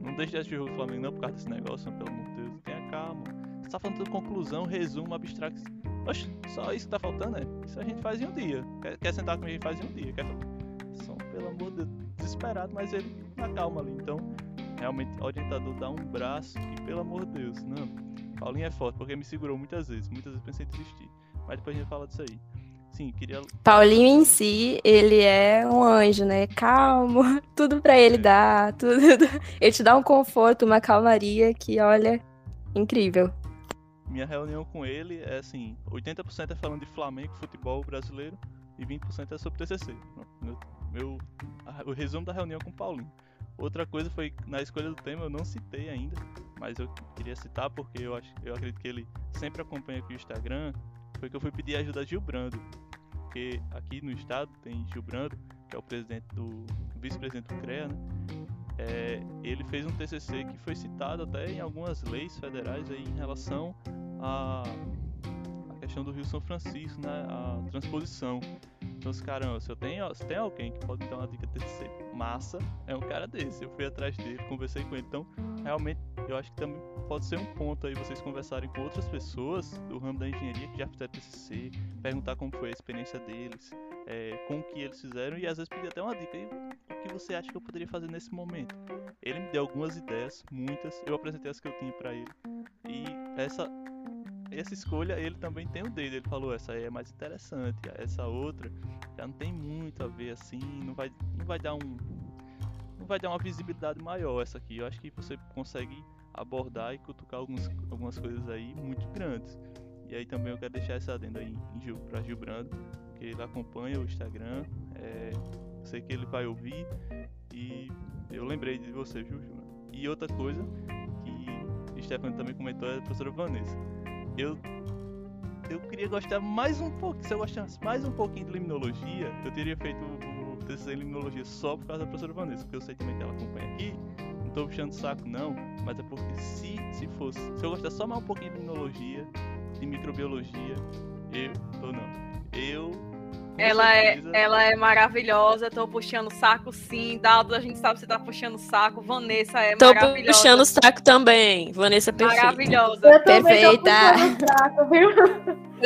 Não deixe de assistir o jogo do Flamengo não por causa desse negócio, pelo amor de Deus. Tenha calma. Você tá falando de conclusão, resumo, abstrato. Oxe, só isso que tá faltando, é? Isso a gente faz em um dia. Quer, quer sentar comigo e faz em um dia. Quer... São, pelo amor de Deus, desesperado, mas ele na calma ali. Então, realmente, o orientador dá um braço e, pelo amor de Deus, não. Paulinho é forte, porque me segurou muitas vezes. Muitas vezes pensei em desistir. Mas depois a gente fala disso aí. Sim, queria. Paulinho em si, ele é um anjo, né? Calmo, tudo para ele é. dá, tudo. Ele te dá um conforto, uma calmaria que, olha, incrível. Minha reunião com ele é assim: 80% é falando de Flamengo, futebol brasileiro, e 20% é sobre TCC. Meu, meu, o resumo da reunião com o Paulinho. Outra coisa foi na escolha do tema, eu não citei ainda, mas eu queria citar porque eu, acho, eu acredito que ele sempre acompanha aqui o Instagram. Foi que eu fui pedir ajuda a Gil Brando, porque aqui no estado tem Gil Brando, que é o presidente do vice-presidente do CREA, né? É, ele fez um TCC que foi citado até em algumas leis federais aí em relação à, à questão do Rio São Francisco, né? A transposição. Então, caramba, se eu tenho, se tem alguém que pode dar uma dica TCC massa, é um cara desse. Eu fui atrás dele, conversei com ele. Então, realmente, eu acho que também pode ser um ponto aí vocês conversarem com outras pessoas do ramo da engenharia que já fizeram TCC, perguntar como foi a experiência deles, é, com o que eles fizeram e às vezes pedir até uma dica. E, o que você acha que eu poderia fazer nesse momento? Ele me deu algumas ideias, muitas. Eu apresentei as que eu tinha para ele. E essa essa escolha ele também tem o dele. Ele falou essa aí é mais interessante, essa outra já não tem muito a ver assim, não vai não vai dar um vai dar uma visibilidade maior essa aqui. Eu acho que você consegue abordar e cutucar alguns, algumas coisas aí muito grandes. E aí também eu quero deixar essa adenda aí em Gil, pra Gil Brando, que ele acompanha o Instagram. É, sei que ele vai ouvir e eu lembrei de você, Gil? E outra coisa que Stefano também comentou é a professora Vanessa. Eu eu queria gostar mais um pouco, se eu gostasse mais um pouquinho de limnologia, eu teria feito em limnologia só por causa da professora Vanessa, porque eu sei também que ela acompanha aqui tô puxando saco, não, mas é porque se, se fosse, se eu gostasse só mais um pouquinho de imunologia, de microbiologia, eu, ou não, eu. Ela é, ela é maravilhosa, tô puxando saco sim. Daldo, a gente sabe que você tá puxando saco. Vanessa é tô maravilhosa. Tô puxando saco também. Vanessa é perfeita. Maravilhosa. Eu perfeita. Saco, viu?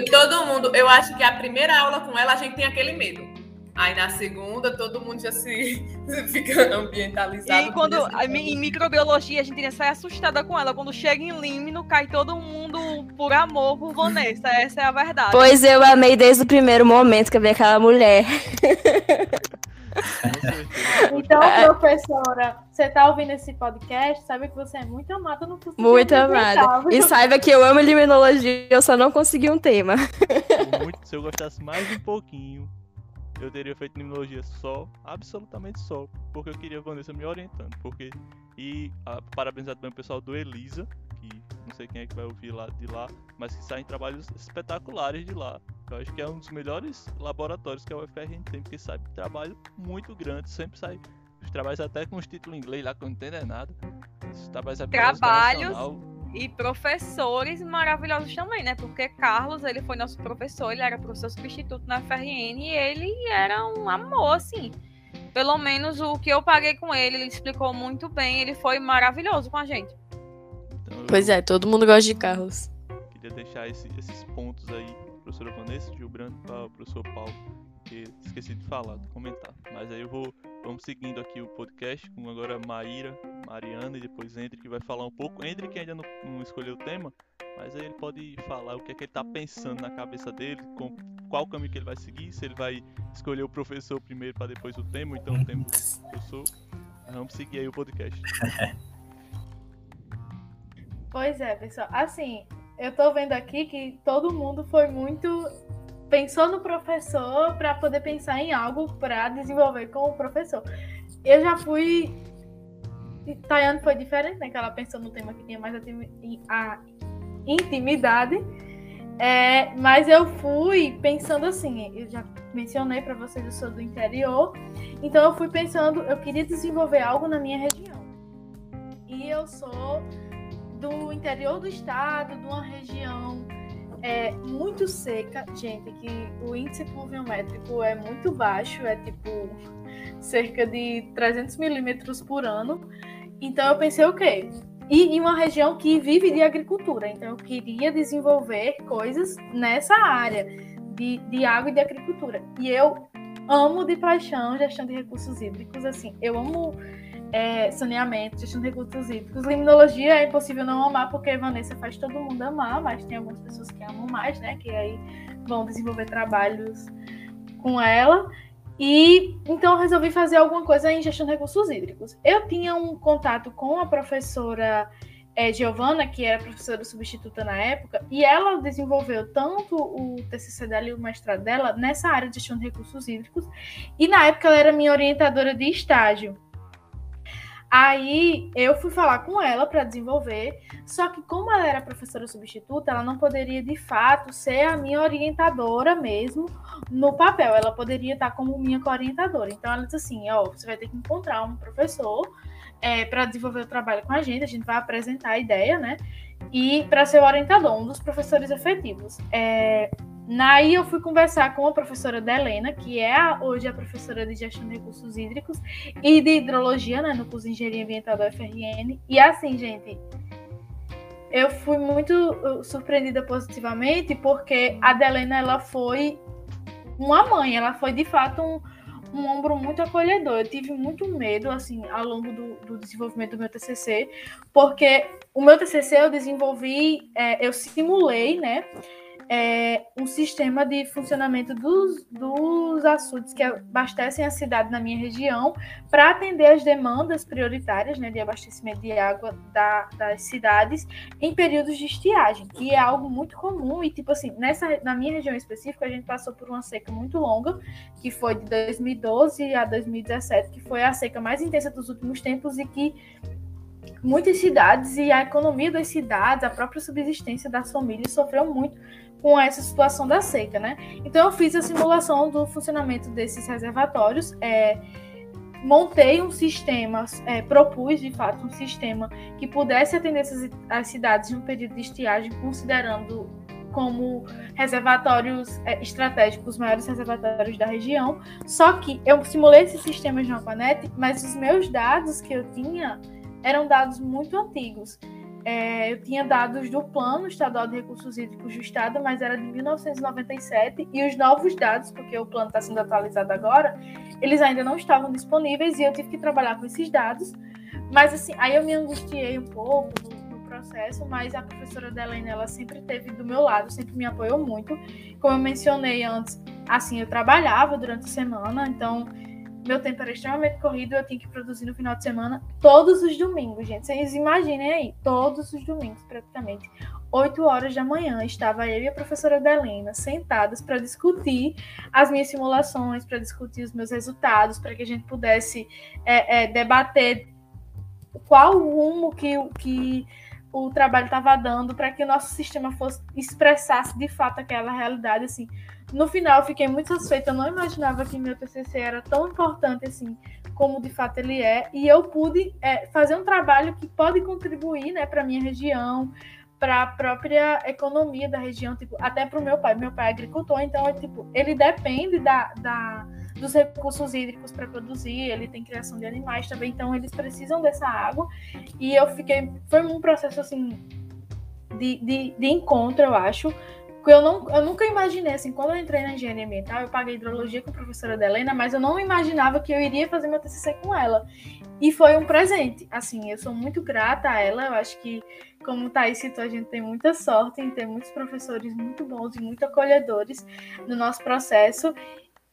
Todo mundo, eu acho que a primeira aula com ela a gente tem aquele medo. Aí na segunda todo mundo já se fica ambientalizado. E quando em microbiologia a gente sai assustada com ela. Quando chega em Límino, cai todo mundo por amor por Vanessa. Essa é a verdade. Pois eu amei desde o primeiro momento que eu vi aquela mulher. Então, professora, você está ouvindo esse podcast, sabe que você é muito amada no curso Muito amada. E saiba que eu amo limnologia, eu só não consegui um tema. Muito, se eu gostasse mais um pouquinho, eu teria feito limnologia só, absolutamente só, porque eu queria a Vanessa me orientando, porque e a, parabenizar também o pessoal do Elisa, que não sei quem é que vai ouvir lá de lá, mas que saem trabalhos espetaculares de lá. Eu acho que é um dos melhores laboratórios que a UFRN tem, porque sai trabalho muito grande, sempre sai os trabalhos até com os títulos em inglês lá que eu não entendo é nada. Os trabalhos, trabalhos e professores maravilhosos também, né? Porque Carlos, ele foi nosso professor, ele era professor substituto na FRN e ele era um amor, assim. Pelo menos o que eu paguei com ele, ele explicou muito bem, ele foi maravilhoso com a gente. Então, pois é, todo mundo gosta de Carlos. Queria deixar esse, esses pontos aí, professora Vanessa, Gilbrando, para o professor Paulo, que esqueci de falar, de comentar. Mas aí eu vou Vamos seguindo aqui o podcast com agora Maíra, Mariana e depois Hendrik que vai falar um pouco. Hendrik ainda não, não, escolheu o tema, mas aí ele pode falar o que é que ele está pensando na cabeça dele, com qual caminho que ele vai seguir, se ele vai escolher o professor primeiro para depois o tema, então o tema do professor. Vamos seguir aí o podcast. Pois é, pessoal. Assim, eu tô vendo aqui que todo mundo foi muito pensou no professor para poder pensar em algo para desenvolver com o professor. Eu já fui. Tayane foi diferente, né? Que ela pensou no tema que tinha mais a intimidade. É, mas eu fui pensando assim, eu já mencionei para vocês, eu sou do interior, então eu fui pensando, eu queria desenvolver algo na minha região. E eu sou do interior do estado, de uma região é muito seca, gente, que o índice pluviométrico é muito baixo, é tipo cerca de 300 milímetros por ano. Então eu pensei o quê? E em uma região que vive de agricultura. Então eu queria desenvolver coisas nessa área de, de água e de agricultura. E eu amo de paixão gestão de recursos hídricos. Assim, eu amo é, saneamento, gestão de recursos hídricos. Limnologia é impossível não amar, porque Vanessa faz todo mundo amar, mas tem algumas pessoas que amam mais, né? Que aí vão desenvolver trabalhos com ela. E então eu resolvi fazer alguma coisa em gestão de recursos hídricos. Eu tinha um contato com a professora é, Giovana, que era professora substituta na época, e ela desenvolveu tanto o TCC dela e o mestrado dela nessa área de gestão de recursos hídricos, e na época ela era minha orientadora de estágio. Aí eu fui falar com ela para desenvolver, só que como ela era professora substituta, ela não poderia de fato ser a minha orientadora mesmo no papel. Ela poderia estar como minha co-orientadora. Então ela disse assim: ó, você vai ter que encontrar um professor é, para desenvolver o trabalho com a gente. A gente vai apresentar a ideia, né? E para ser o orientador, um dos professores efetivos. É, Naí eu fui conversar com a professora Delena, que é a, hoje a professora de gestão de recursos hídricos e de hidrologia, né, no curso de engenharia ambiental da UFRN. E assim, gente, eu fui muito uh, surpreendida positivamente porque a Delena ela foi uma mãe, ela foi de fato um, um ombro muito acolhedor. Eu tive muito medo, assim, ao longo do, do desenvolvimento do meu TCC, porque o meu TCC eu desenvolvi, é, eu simulei, né, é, um sistema de funcionamento dos, dos açudes que abastecem a cidade na minha região para atender as demandas prioritárias né, de abastecimento de água da, das cidades em períodos de estiagem, que é algo muito comum. E, tipo assim, nessa, na minha região específica, a gente passou por uma seca muito longa, que foi de 2012 a 2017, que foi a seca mais intensa dos últimos tempos e que muitas cidades e a economia das cidades, a própria subsistência das famílias sofreu muito com essa situação da seca, né? Então eu fiz a simulação do funcionamento desses reservatórios, é, montei um sistema, é, propus de fato um sistema que pudesse atender essas, as cidades no período de estiagem, considerando como reservatórios é, estratégicos, os maiores reservatórios da região. Só que eu simulei esses sistemas no Aquanet, mas os meus dados que eu tinha eram dados muito antigos. É, eu tinha dados do Plano Estadual de Recursos Hídricos do Estado, mas era de 1997, e os novos dados, porque o plano está sendo atualizado agora, eles ainda não estavam disponíveis e eu tive que trabalhar com esses dados. Mas assim, aí eu me angustiei um pouco no, no processo, mas a professora Delene, ela sempre esteve do meu lado, sempre me apoiou muito. Como eu mencionei antes, assim, eu trabalhava durante a semana, então meu tempo era extremamente corrido, eu tinha que produzir no final de semana todos os domingos, gente. Vocês imaginem aí, todos os domingos, praticamente. 8 horas da manhã, estava eu e a professora Delena sentadas para discutir as minhas simulações, para discutir os meus resultados, para que a gente pudesse é, é, debater qual rumo que, que o trabalho estava dando, para que o nosso sistema fosse expressasse de fato aquela realidade, assim, no final, fiquei muito satisfeita. Eu não imaginava que meu TCC era tão importante assim, como de fato ele é. E eu pude é, fazer um trabalho que pode contribuir né, para minha região, para a própria economia da região, tipo, até para o meu pai. Meu pai é agricultor, então é, tipo, ele depende da, da dos recursos hídricos para produzir, ele tem criação de animais também, então eles precisam dessa água. E eu fiquei. Foi um processo assim de, de, de encontro, eu acho eu, não, eu nunca imaginei, assim, quando eu entrei na engenharia ambiental, eu paguei hidrologia com a professora Delena, mas eu não imaginava que eu iria fazer meu TCC com ela. E foi um presente. Assim, eu sou muito grata a ela. Eu acho que, como o Thaís citou, a gente tem muita sorte em ter muitos professores muito bons e muito acolhedores no nosso processo.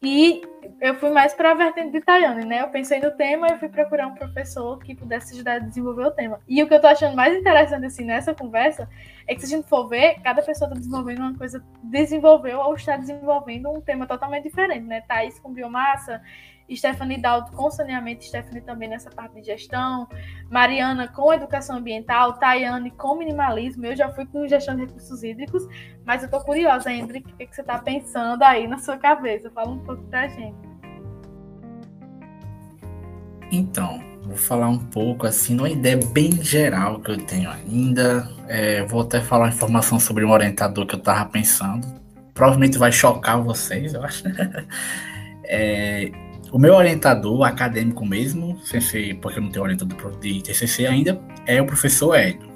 E eu fui mais para a vertente de Tayane, né? Eu pensei no tema e fui procurar um professor que pudesse ajudar a desenvolver o tema. E o que eu tô achando mais interessante assim nessa conversa é que se a gente for ver, cada pessoa está desenvolvendo uma coisa, desenvolveu ou está desenvolvendo um tema totalmente diferente, né? Thaís com biomassa, Stephanie Dalto com saneamento, Stephanie também nessa parte de gestão, Mariana com educação ambiental, Tayane com minimalismo, eu já fui com gestão de recursos hídricos, mas eu tô curiosa, Hendrik, o que, que você está pensando aí na sua cabeça? Fala um pouco pra gente. Então, vou falar um pouco assim, numa ideia bem geral que eu tenho ainda. É, vou até falar informação sobre um orientador que eu tava pensando. Provavelmente vai chocar vocês, eu acho. é, o meu orientador acadêmico mesmo, sem ser, porque eu não tenho orientador de TCC ainda, é o professor Hélio.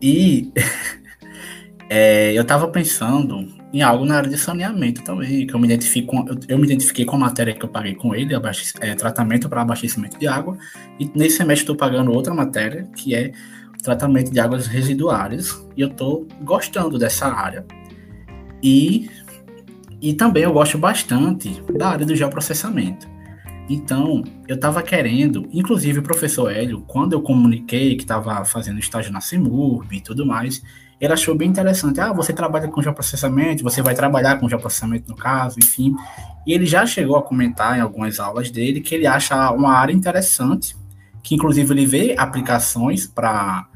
E é, eu estava pensando em algo na área de saneamento também, que eu me identifico, eu, eu me identifiquei com a matéria que eu paguei com ele, é, tratamento para abastecimento de água, e nesse semestre estou pagando outra matéria, que é tratamento de águas residuárias, e eu estou gostando dessa área. E, e também eu gosto bastante da área do geoprocessamento. Então, eu estava querendo, inclusive o professor Hélio, quando eu comuniquei que estava fazendo estágio na CEMURB e tudo mais, ele achou bem interessante. Ah, você trabalha com geoprocessamento, você vai trabalhar com geoprocessamento no caso, enfim. E ele já chegou a comentar em algumas aulas dele que ele acha uma área interessante, que inclusive ele vê aplicações para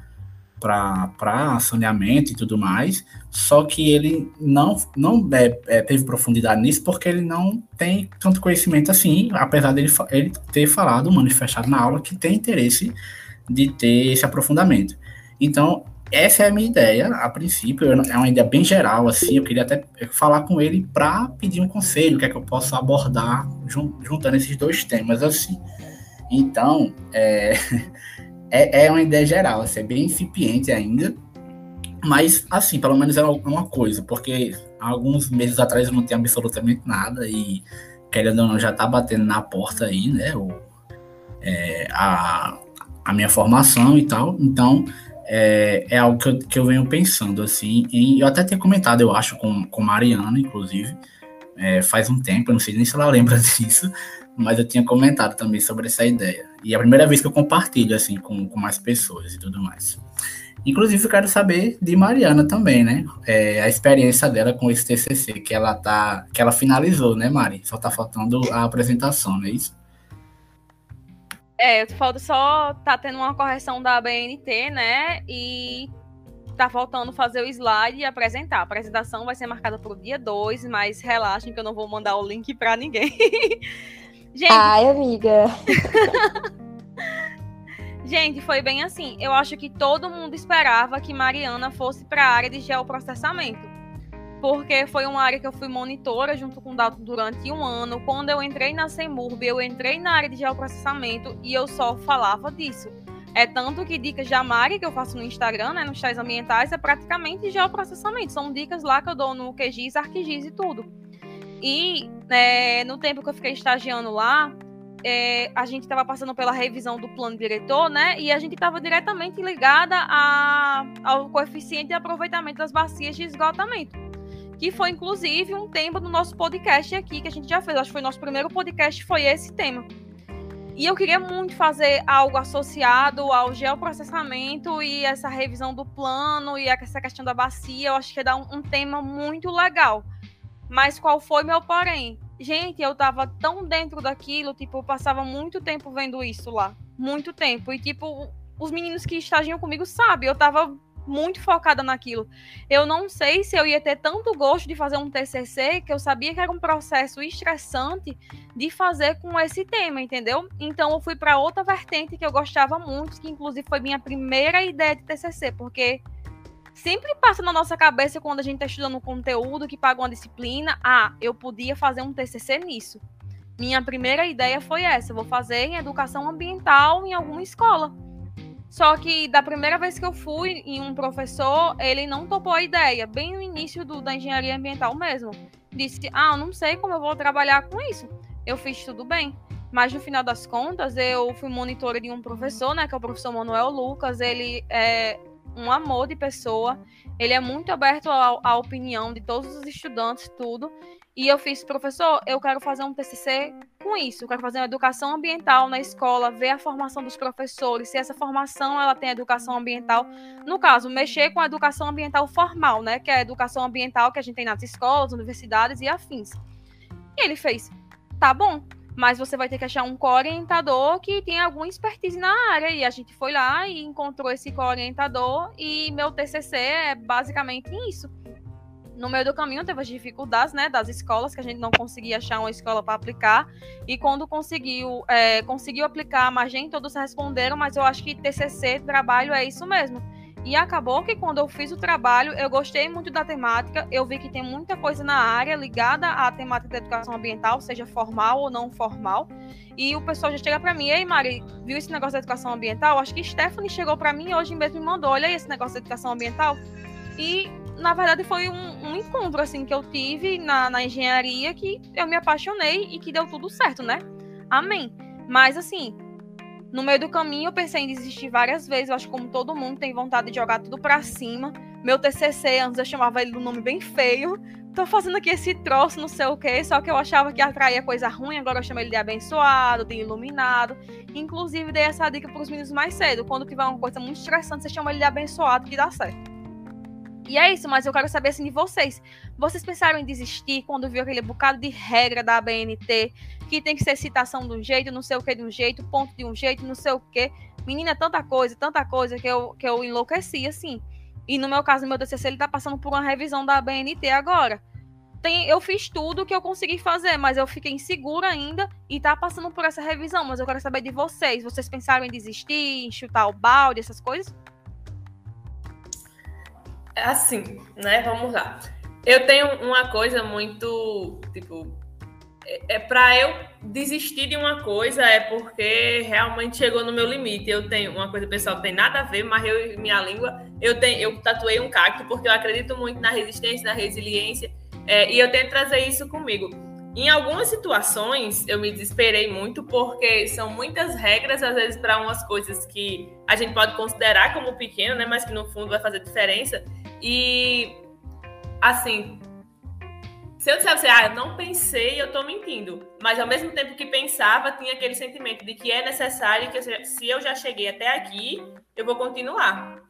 para saneamento e tudo mais, só que ele não, não é, é, teve profundidade nisso porque ele não tem tanto conhecimento assim, apesar dele ele ter falado, manifestado na aula, que tem interesse de ter esse aprofundamento. Então, essa é a minha ideia, a princípio, é uma ideia bem geral, assim, eu queria até falar com ele para pedir um conselho, o que é que eu posso abordar juntando esses dois temas, assim. Então, é... é, é uma ideia geral, assim, é bem incipiente ainda, mas, assim, pelo menos é uma coisa, porque alguns meses atrás eu não tinha absolutamente nada e, querendo ou não, já tá batendo na porta aí, né, o, é, a, a minha formação e tal, então é, é algo que eu, que eu venho pensando, assim, e eu até tenho comentado, eu acho, com, com Mariana, inclusive, é, faz um tempo, eu não sei nem se ela lembra disso, mas eu tinha comentado também sobre essa ideia. E é a primeira vez que eu compartilho, assim, com, com mais pessoas e tudo mais. Inclusive, eu quero saber de Mariana também, né? É, a experiência dela com esse TCC que ela tá, que ela finalizou, né, Mari? Só tá faltando a apresentação, não é isso? É, falta só tá tendo uma correção da BNT, né? E tá faltando fazer o slide e apresentar. A apresentação vai ser marcada para o dia 2, mas relaxem que eu não vou mandar o link para ninguém. Gente. Ai, amiga. Gente, foi bem assim. Eu acho que todo mundo esperava que Mariana fosse para a área de geoprocessamento. Porque foi uma área que eu fui monitora junto com o Dalton durante um ano. Quando eu entrei na Semurb, eu entrei na área de geoprocessamento e eu só falava disso. É tanto que dicas da Mari que eu faço no Instagram, né, nos tais ambientais, é praticamente geoprocessamento. São dicas lá que eu dou no QGIS, ArcGIS e tudo. E é, no tempo que eu fiquei estagiando lá, é, a gente estava passando pela revisão do plano diretor, né? E a gente estava diretamente ligada a, ao coeficiente de aproveitamento das bacias de esgotamento. Que foi, inclusive, um tema do nosso podcast aqui que a gente já fez. Acho que foi nosso primeiro podcast, foi esse tema. E eu queria muito fazer algo associado ao geoprocessamento e essa revisão do plano e essa questão da bacia. Eu acho que ia dar um, um tema muito legal. Mas qual foi meu porém? Gente, eu tava tão dentro daquilo, tipo, eu passava muito tempo vendo isso lá. Muito tempo. E, tipo, os meninos que estagiam comigo sabem, eu tava muito focada naquilo. Eu não sei se eu ia ter tanto gosto de fazer um TCC, que eu sabia que era um processo estressante de fazer com esse tema, entendeu? Então eu fui para outra vertente que eu gostava muito, que inclusive foi minha primeira ideia de TCC, porque sempre passa na nossa cabeça quando a gente está estudando um conteúdo que paga uma disciplina, ah, eu podia fazer um TCC nisso. Minha primeira ideia foi essa, vou fazer em educação ambiental em alguma escola. Só que da primeira vez que eu fui em um professor, ele não topou a ideia, bem no início do, da engenharia ambiental mesmo. Disse: Ah, eu não sei como eu vou trabalhar com isso. Eu fiz tudo bem. Mas no final das contas, eu fui monitora de um professor, né? Que é o professor Manuel Lucas. Ele é um amor de pessoa. Ele é muito aberto à, opinião de todos os estudantes, tudo. E eu fiz, professor, eu quero fazer um TCC com isso. Eu quero fazer uma educação ambiental na escola, ver a formação dos professores, se essa formação ela tem educação ambiental. No caso, mexer com a educação ambiental formal, né? Que é a educação ambiental que a gente tem nas escolas, universidades e afins. E ele fez, tá bom, mas você vai ter que achar um co-orientador que tenha alguma expertise na área. E a gente foi lá e encontrou esse co-orientador, e meu TCC é basicamente isso. No meio do caminho teve as dificuldades, né, das escolas, que a gente não conseguia achar uma escola para aplicar, e quando conseguiu, é, conseguiu aplicar, mas nem todos responderam, mas eu acho que TCC, trabalho, é isso mesmo E acabou que quando eu fiz o trabalho, eu gostei muito da temática, eu vi que tem muita coisa na área ligada à temática da educação ambiental, seja formal ou não formal. E o pessoal já chega para mim, ei Mari, viu esse negócio da educação ambiental? Acho que Stephanie chegou para mim hoje mesmo me mandou, olha aí esse negócio da educação ambiental. E na verdade foi um, um encontro assim que eu tive na, na engenharia que eu me apaixonei e que deu tudo certo, né? Amém. Mas assim, no meio do caminho eu pensei em desistir várias vezes, eu acho que como todo mundo tem vontade de jogar tudo para cima. Meu TCC, antes eu chamava ele de um nome bem feio, tô fazendo aqui esse troço, não sei o quê, só que eu achava que atraía coisa ruim, agora eu chamo ele de abençoado, de iluminado. Inclusive, dei essa dica para os meninos mais cedo. Quando tiver uma coisa muito estressante, você chama ele de abençoado, que dá certo. E é isso, mas eu quero saber assim de vocês. Vocês pensaram em desistir quando viu aquele bocado de regra da ABNT, que tem que ser citação de um jeito, não sei o que de um jeito, ponto de um jeito, não sei o que. Menina, é tanta coisa, tanta coisa que eu, que eu enlouqueci, assim. E no meu caso, meu TCC, ele tá passando por uma revisão da BNT agora. Tem, eu fiz tudo que eu consegui fazer, mas eu fiquei insegura ainda e tá passando por essa revisão. Mas eu quero saber de vocês. Vocês pensaram em desistir, em chutar o balde, essas coisas? Assim, né? Vamos lá. Eu tenho uma coisa muito, tipo, é, é para eu desistir de uma coisa é porque realmente chegou no meu limite. Eu tenho uma coisa pessoal tem nada a ver, mas eu minha língua, eu tenho, eu tatuei um cacto porque eu acredito muito na resistência, na resiliência, é, e eu tento trazer isso comigo. Em algumas situações eu me desesperei muito porque são muitas regras às vezes para umas coisas que a gente pode considerar como pequeno, né, mas que no fundo vai fazer diferença. E assim, se eu dissesse, ah, eu não pensei, eu estou mentindo. Mas ao mesmo tempo que pensava, tinha aquele sentimento de que é necessário, que se eu já cheguei até aqui, eu vou continuar.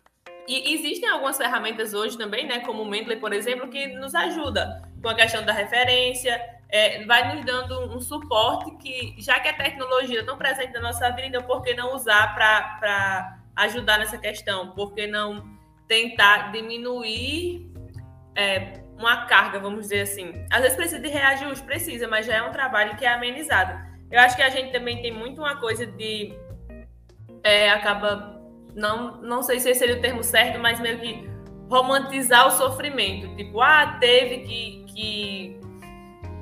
E existem algumas ferramentas hoje também, né, como o Mendeley, por exemplo, que nos ajuda com a questão da referência, é, vai nos dando um suporte que, já que a tecnologia é tão presente na nossa vida, então por que não usar para ajudar nessa questão? Por que não tentar diminuir é, uma carga, vamos dizer assim. Às vezes precisa de reajuste, precisa, mas já é um trabalho que é amenizado. Eu acho que a gente também tem muito uma coisa de. É, acaba. Não, não sei se esse seria o termo certo, mas meio que romantizar o sofrimento. Tipo, ah, teve que. que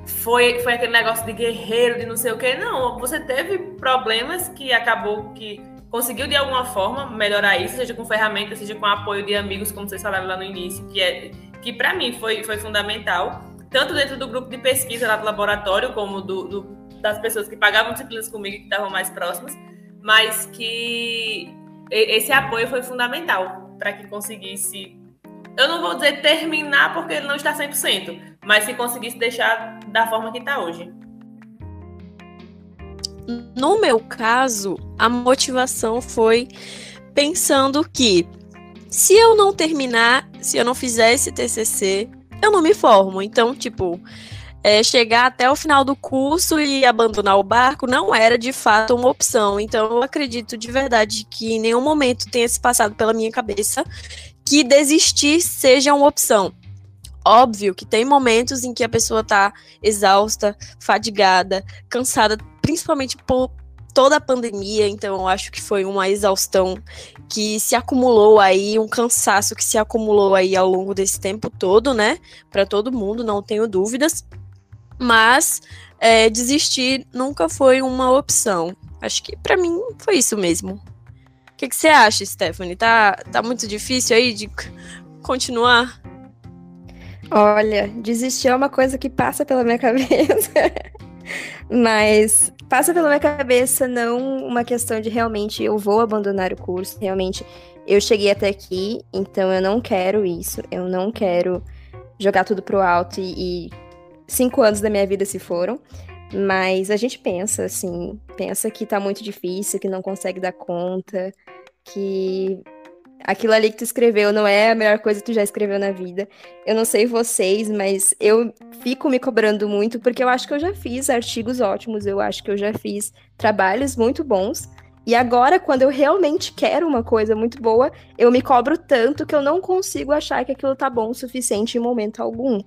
foi, foi aquele negócio de guerreiro, de não sei o quê. Não, você teve problemas que acabou que conseguiu de alguma forma melhorar isso, seja com ferramentas, seja com apoio de amigos, como vocês falaram lá no início, que é que para mim foi, foi fundamental, tanto dentro do grupo de pesquisa lá do laboratório, como do, do das pessoas que pagavam disciplinas comigo que estavam mais próximas, mas que esse apoio foi fundamental para que conseguisse, eu não vou dizer terminar porque ele não está 100%, mas se conseguisse deixar da forma que está hoje. No meu caso, a motivação foi pensando que se eu não terminar, se eu não fizer esse TCC, eu não me formo. Então, tipo, é, chegar até o final do curso e abandonar o barco não era de fato uma opção. Então, eu acredito de verdade que em nenhum momento tenha se passado pela minha cabeça que desistir seja uma opção. Óbvio que tem momentos em que a pessoa tá exausta, fadigada, cansada, principalmente por toda a pandemia, então eu acho que foi uma exaustão que se acumulou aí, um cansaço que se acumulou aí ao longo desse tempo todo, né? Para todo mundo, não tenho dúvidas. Mas é, desistir nunca foi uma opção. Acho que para mim foi isso mesmo. O que, que, você acha, Stephanie? Tá, tá muito difícil aí de continuar? Olha, desistir é uma coisa que passa pela minha cabeça. Mas passa pela minha cabeça não uma questão de realmente eu vou abandonar o curso, realmente eu cheguei até aqui, então eu não quero isso, eu não quero jogar tudo pro alto e, e cinco anos da minha vida se foram. Mas a gente pensa, assim, pensa que tá muito difícil, que não consegue dar conta, que aquilo ali que tu escreveu não é a melhor coisa que tu já escreveu na vida. Eu não sei vocês, mas eu fico me cobrando muito porque eu acho que eu já fiz artigos ótimos, eu acho que eu já fiz trabalhos muito bons. E agora, quando eu realmente quero uma coisa muito boa, eu me cobro tanto que eu não consigo achar que aquilo tá bom o suficiente em momento algum.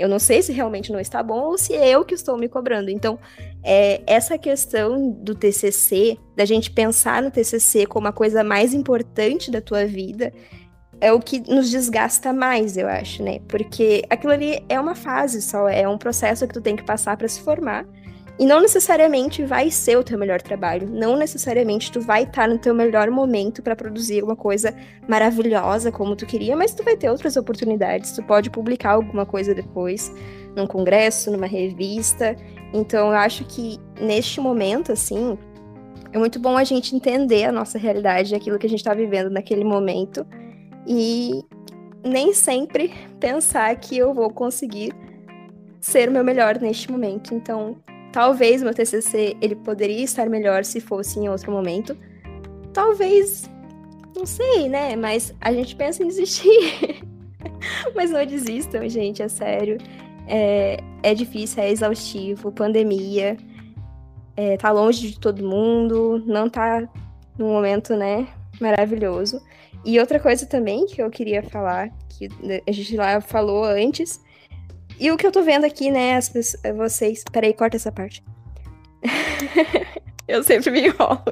Eu não sei se realmente não está bom ou se é eu que estou me cobrando. Então, é, essa questão do TCC, da gente pensar no TCC como a coisa mais importante da tua vida, é o que nos desgasta mais, eu acho, né? Porque aquilo ali é uma fase só, é um processo que tu tem que passar para se formar. E não necessariamente vai ser o teu melhor trabalho, não necessariamente tu vai estar no teu melhor momento para produzir uma coisa maravilhosa como tu queria, mas tu vai ter outras oportunidades, tu pode publicar alguma coisa depois, num congresso, numa revista. Então eu acho que neste momento assim, é muito bom a gente entender a nossa realidade, aquilo que a gente está vivendo naquele momento e nem sempre pensar que eu vou conseguir ser o meu melhor neste momento. Então, Talvez meu TCC ele poderia estar melhor se fosse em outro momento. Talvez, não sei, né? Mas a gente pensa em desistir. Mas não desistam, gente, é sério. É, é difícil, é exaustivo, pandemia, é, tá longe de todo mundo, não tá num momento, né, maravilhoso. E outra coisa também que eu queria falar, que a gente lá falou antes, e o que eu tô vendo aqui, né, as pessoas, vocês. Peraí, corta essa parte. eu sempre me enrolo.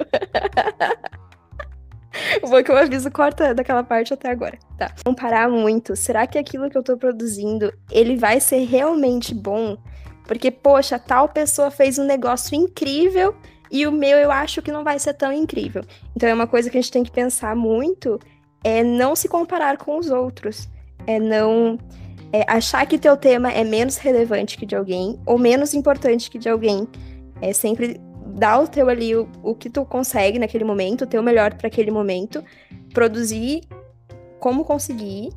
O bom que eu aviso corta daquela parte até agora. Tá. Não parar muito. Será que aquilo que eu tô produzindo, ele vai ser realmente bom? Porque, poxa, tal pessoa fez um negócio incrível e o meu eu acho que não vai ser tão incrível. Então é uma coisa que a gente tem que pensar muito, é não se comparar com os outros. É não é, achar que teu tema é menos relevante que de alguém ou menos importante que de alguém. É sempre dar o teu ali o, o que tu consegue naquele momento, o teu melhor para aquele momento, produzir como conseguir.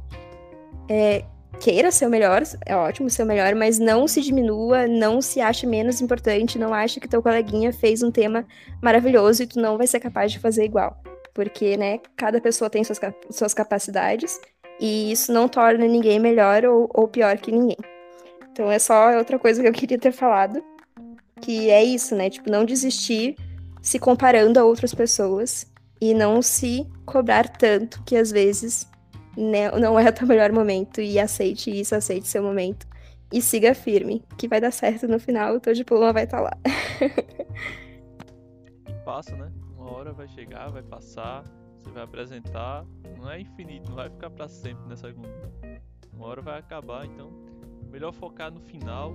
É, queira ser o melhor, é ótimo ser o melhor, mas não se diminua, não se ache menos importante, não ache que teu coleguinha fez um tema maravilhoso e tu não vai ser capaz de fazer igual. Porque, né, cada pessoa tem suas, suas capacidades e isso não torna ninguém melhor ou, ou pior que ninguém. Então é só outra coisa que eu queria ter falado. Que é isso, né? Tipo, não desistir se comparando a outras pessoas e não se cobrar tanto que às vezes né, não é o teu melhor momento e aceite isso, aceite seu momento e siga firme, que vai dar certo no final, o teu diploma vai estar tá lá. Passa, né? Uma hora vai chegar, vai passar você vai apresentar, não é infinito, não vai ficar para sempre nessa agonia. Uma hora vai acabar, então melhor focar no final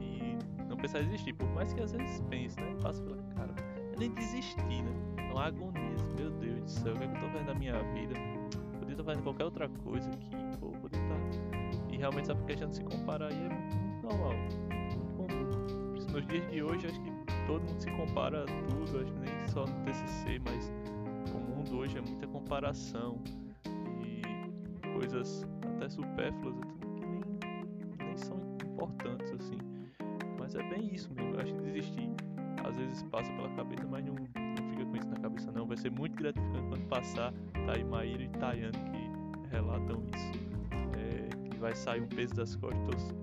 e não pensar em desistir, por mais que às vezes pense, né? Passa pela cara. É nem desistir, né? É uma agonia, assim, meu Deus do céu, o que, é que eu tô fazendo da minha vida? Podia estar fazendo qualquer outra coisa aqui, pô, podia estar. E realmente essa questão de se comparar aí é muito, normal. Nos dias de hoje, acho que todo mundo se compara a tudo, acho que nem só no TCC, mas mundo hoje é muita comparação e coisas até supérfluas que nem, nem são importantes assim. Mas é bem isso mesmo. Eu acho que desistir às vezes passa pela cabeça, mas não, não fica com isso na cabeça não. Vai ser muito gratificante quando passar. Tá aí Maíra e Tayane que relatam isso. É, que vai sair um peso das costas.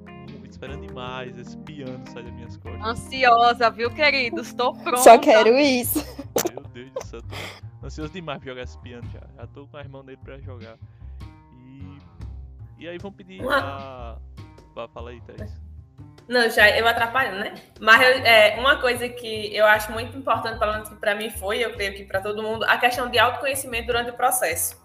Esperando demais esse piano sair das minhas costas. Ansiosa, viu, queridos? Estou pronta. Só quero isso. Meu Deus do céu. Ansioso demais pra jogar esse piano já. Já tô com as mãos nele pra jogar. E. E aí vamos pedir a. Fala aí, Thais. Não, já eu atrapalho, né? Mas é, uma coisa que eu acho muito importante, pelo menos que para mim foi, eu creio que para todo mundo, a questão de autoconhecimento durante o processo.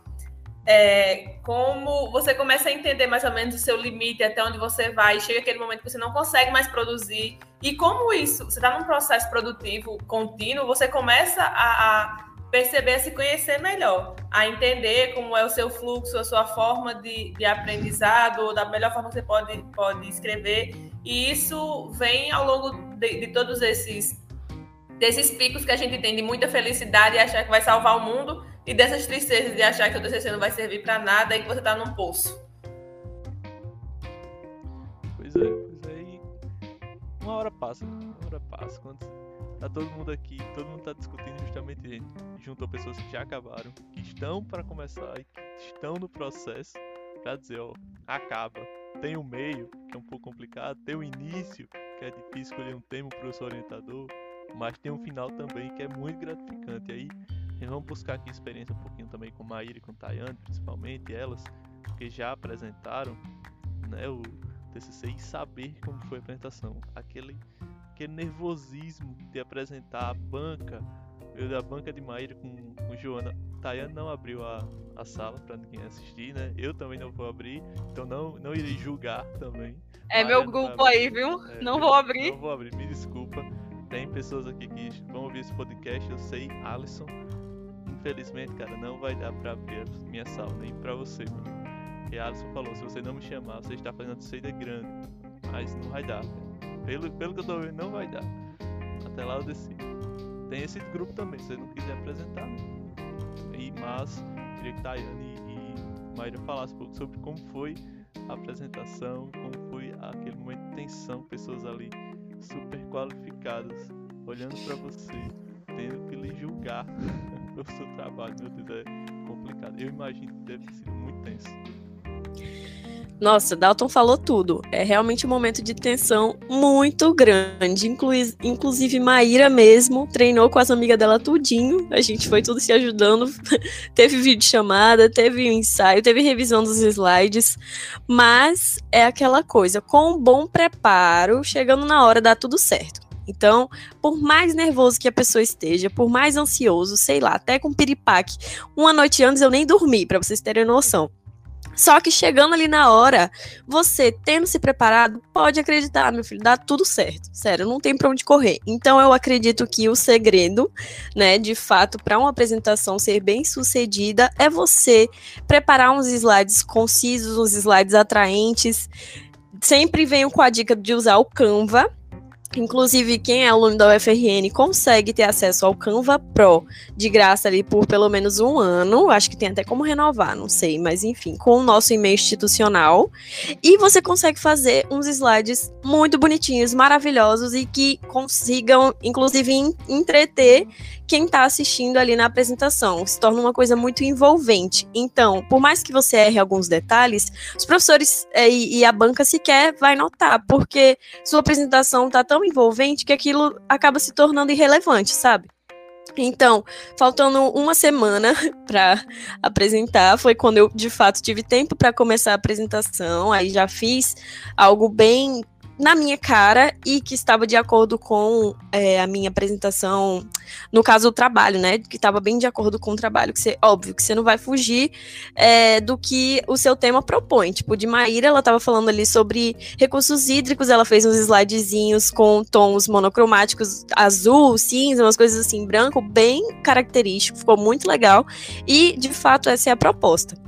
É, como você começa a entender mais ou menos o seu limite, até onde você vai, chega aquele momento que você não consegue mais produzir. E como isso, você está num processo produtivo contínuo, você começa a, a perceber, a se conhecer melhor, a entender como é o seu fluxo, a sua forma de, de aprendizado, da melhor forma que você pode, pode escrever. E isso vem ao longo de, de todos esses, desses picos que a gente tem de muita felicidade e achar que vai salvar o mundo, e dessas tristezas de achar que o TCC não vai servir para nada e que você está num poço. Pois é, pois é. E uma hora passa, uma hora passa. Quando tá todo mundo aqui, todo mundo tá discutindo justamente junto a pessoas que já acabaram, que estão para começar e que estão no processo para dizer, ó, acaba. Tem o meio, que é um pouco complicado, tem o início, que é difícil escolher um tema para o seu orientador, mas tem um final também que é muito gratificante. E aí, vamos buscar aqui experiência um pouquinho também com Maíra e com Tayane, principalmente elas, que já apresentaram né, o TCC e saber como foi a apresentação. Aquele aquele nervosismo de apresentar a banca, eu da banca de Maíra com, com Joana, Tayane não abriu a, a sala para ninguém assistir, né? Eu também não vou abrir, então não, não irei julgar também. É meu grupo aí, viu? É, não vou abrir. Não vou abrir, me desculpa. Tem pessoas aqui que vão ouvir esse podcast, eu sei, Alisson. Infelizmente, cara, não vai dar pra abrir minha sala, nem pra você, mano. Porque Alisson falou, se você não me chamar, você está fazendo saída grande. Mas não vai dar. Pelo, pelo que eu tô vendo, não vai dar. Até lá eu decido. Tem esse grupo também, se você não quiser apresentar, né? E, mas, queria que Tayane e Maíra falassem um pouco sobre como foi a apresentação, como foi aquele momento de tensão, pessoas ali super qualificadas, olhando para você, tendo que lhe julgar o seu trabalho, meu Deus, é complicado. Eu imagino que deve ter sido muito tenso. Nossa, Dalton falou tudo. É realmente um momento de tensão muito grande. Inclu inclusive, Maíra mesmo treinou com as amigas dela tudinho. A gente foi tudo se ajudando. teve vídeo chamada, teve ensaio, teve revisão dos slides. Mas é aquela coisa, com um bom preparo, chegando na hora dá tudo certo. Então, por mais nervoso que a pessoa esteja, por mais ansioso, sei lá, até com piripaque, uma noite antes eu nem dormi, para vocês terem noção. Só que chegando ali na hora, você tendo se preparado, pode acreditar, meu filho, dá tudo certo. Sério, não tem para onde correr. Então eu acredito que o segredo, né, de fato, para uma apresentação ser bem sucedida é você preparar uns slides concisos, uns slides atraentes. Sempre venho com a dica de usar o Canva, Inclusive, quem é aluno da UFRN consegue ter acesso ao Canva Pro de graça ali por pelo menos um ano. Acho que tem até como renovar, não sei, mas enfim, com o nosso e-mail institucional. E você consegue fazer uns slides muito bonitinhos, maravilhosos e que consigam, inclusive, entreter quem está assistindo ali na apresentação. Se torna uma coisa muito envolvente. Então, por mais que você erre alguns detalhes, os professores é, e, e a banca sequer vai notar, porque sua apresentação está tão envolvente que aquilo acaba se tornando irrelevante, sabe? Então, faltando uma semana para apresentar, foi quando eu de fato tive tempo para começar a apresentação. Aí já fiz algo bem na minha cara e que estava de acordo com é, a minha apresentação, no caso o trabalho, né? Que estava bem de acordo com o trabalho, que você, óbvio, que você não vai fugir é, do que o seu tema propõe. Tipo, de Maíra, ela estava falando ali sobre recursos hídricos, ela fez uns slidezinhos com tons monocromáticos azul, cinza, umas coisas assim, branco, bem característico, ficou muito legal. E, de fato, essa é a proposta.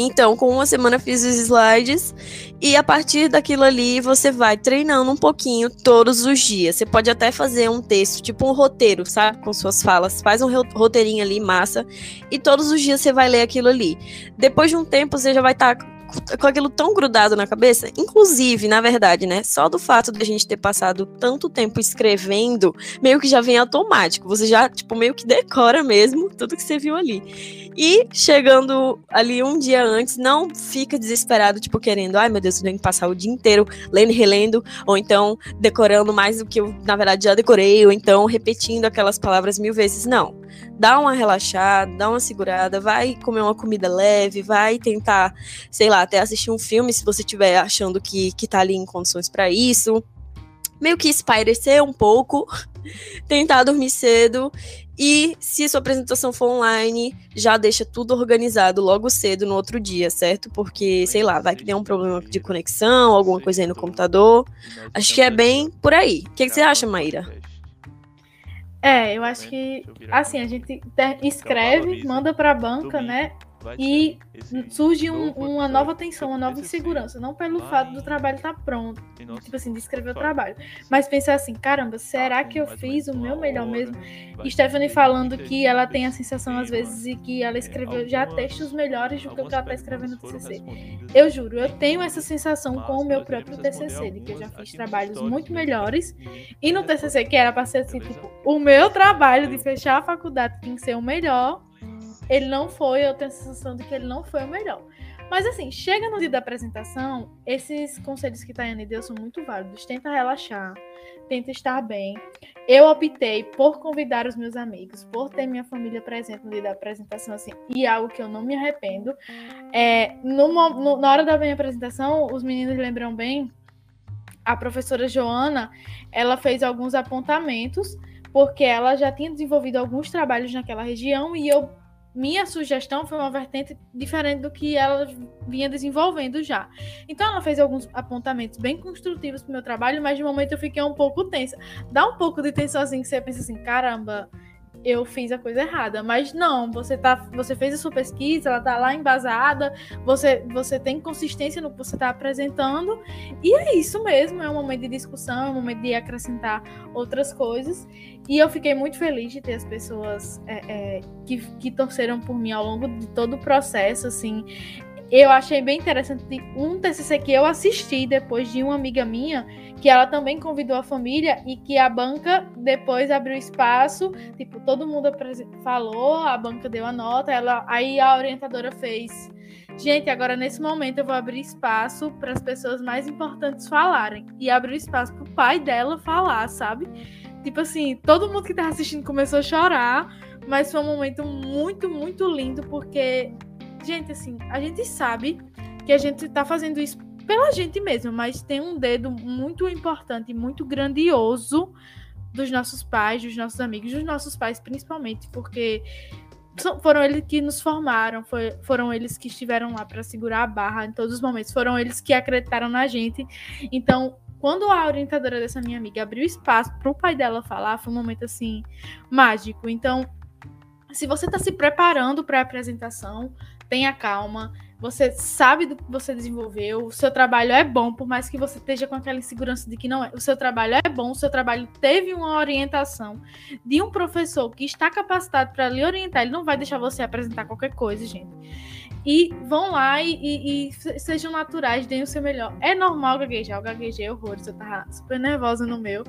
Então, com uma semana fiz os slides e a partir daquilo ali você vai treinando um pouquinho todos os dias. Você pode até fazer um texto, tipo um roteiro, sabe? Com suas falas. Faz um roteirinho ali, massa. E todos os dias você vai ler aquilo ali. Depois de um tempo você já vai estar. Tá com aquilo tão grudado na cabeça, inclusive, na verdade, né? Só do fato de a gente ter passado tanto tempo escrevendo, meio que já vem automático. Você já, tipo, meio que decora mesmo tudo que você viu ali. E chegando ali um dia antes, não fica desesperado, tipo, querendo, ai meu Deus, eu tenho que passar o dia inteiro lendo e relendo, ou então decorando mais do que eu, na verdade, já decorei, ou então repetindo aquelas palavras mil vezes. Não. Dá uma relaxada, dá uma segurada, vai comer uma comida leve, vai tentar, sei lá, até assistir um filme se você estiver achando que, que tá ali em condições para isso meio que espairecer um pouco, tentar dormir cedo e se sua apresentação for online, já deixa tudo organizado logo cedo no outro dia, certo? Porque, sei lá, vai que tem um problema de conexão, alguma coisa aí no computador. Acho que é bem por aí. O que, que você acha, Maíra? É, eu acho que assim, a gente escreve, manda para a banca, né? E surge um, uma nova tensão, uma nova insegurança. Não pelo fato do trabalho estar tá pronto, tipo assim, de escrever o trabalho, mas pensar assim: caramba, será que eu fiz o meu melhor mesmo? E Stephanie falando que ela tem a sensação, às vezes, de que ela escreveu já textos melhores do que o que ela está escrevendo no TCC. Eu juro, eu tenho essa sensação com o meu próprio TCC, de que eu já fiz trabalhos muito melhores, e no TCC, que era para ser assim, tipo, o meu trabalho de fechar a faculdade tem que ser o melhor ele não foi, eu tenho a sensação de que ele não foi o melhor. Mas assim, chega no dia da apresentação, esses conselhos que Tayane deu são muito válidos. Tenta relaxar, tenta estar bem. Eu optei por convidar os meus amigos, por ter minha família presente no dia da apresentação, assim, e algo que eu não me arrependo. É, no, no, na hora da minha apresentação, os meninos lembram bem, a professora Joana, ela fez alguns apontamentos, porque ela já tinha desenvolvido alguns trabalhos naquela região e eu minha sugestão foi uma vertente diferente do que ela vinha desenvolvendo já. Então ela fez alguns apontamentos bem construtivos pro meu trabalho, mas de momento eu fiquei um pouco tensa. Dá um pouco de tensão assim que você pensa assim, caramba, eu fiz a coisa errada. Mas não, você tá, você fez a sua pesquisa, ela tá lá embasada, você, você tem consistência no que você está apresentando, e é isso mesmo, é um momento de discussão, é um momento de acrescentar outras coisas. E eu fiquei muito feliz de ter as pessoas é, é, que, que torceram por mim ao longo de todo o processo, assim eu achei bem interessante um TCC que eu assisti depois de uma amiga minha, que ela também convidou a família e que a banca depois abriu espaço, tipo, todo mundo falou, a banca deu a nota, ela, aí a orientadora fez. Gente, agora nesse momento eu vou abrir espaço para as pessoas mais importantes falarem. E abriu espaço para o pai dela falar, sabe? Tipo assim, todo mundo que estava assistindo começou a chorar, mas foi um momento muito, muito lindo, porque gente, assim, a gente sabe que a gente tá fazendo isso pela gente mesmo, mas tem um dedo muito importante, muito grandioso dos nossos pais, dos nossos amigos, dos nossos pais principalmente, porque foram eles que nos formaram, foi, foram eles que estiveram lá para segurar a barra em todos os momentos, foram eles que acreditaram na gente. Então, quando a orientadora dessa minha amiga abriu espaço para o pai dela falar, foi um momento assim mágico. Então, se você está se preparando para a apresentação, tenha calma. Você sabe do que você desenvolveu, o seu trabalho é bom, por mais que você esteja com aquela insegurança de que não é. O seu trabalho é bom, o seu trabalho teve uma orientação de um professor que está capacitado para lhe orientar. Ele não vai deixar você apresentar qualquer coisa, gente. E vão lá e, e, e sejam naturais, deem o seu melhor. É normal gaguejar, eu gaguejei horrores, eu tava super nervosa no meu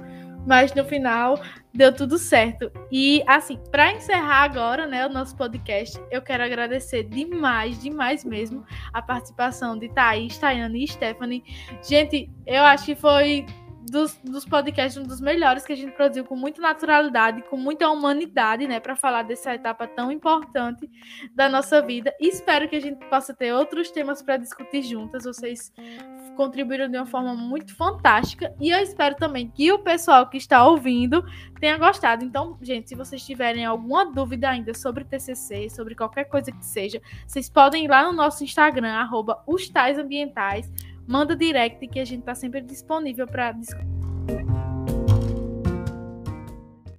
mas no final deu tudo certo. E assim, para encerrar agora, né, o nosso podcast, eu quero agradecer demais, demais mesmo a participação de Thaís, Tayane e Stephanie. Gente, eu acho que foi dos, dos podcasts, um dos melhores que a gente produziu com muita naturalidade, com muita humanidade, né, para falar dessa etapa tão importante da nossa vida. E espero que a gente possa ter outros temas para discutir juntas. Vocês contribuíram de uma forma muito fantástica. E eu espero também que o pessoal que está ouvindo tenha gostado. Então, gente, se vocês tiverem alguma dúvida ainda sobre TCC, sobre qualquer coisa que seja, vocês podem ir lá no nosso Instagram, arroba os tais ambientais, manda direct que a gente está sempre disponível para discutir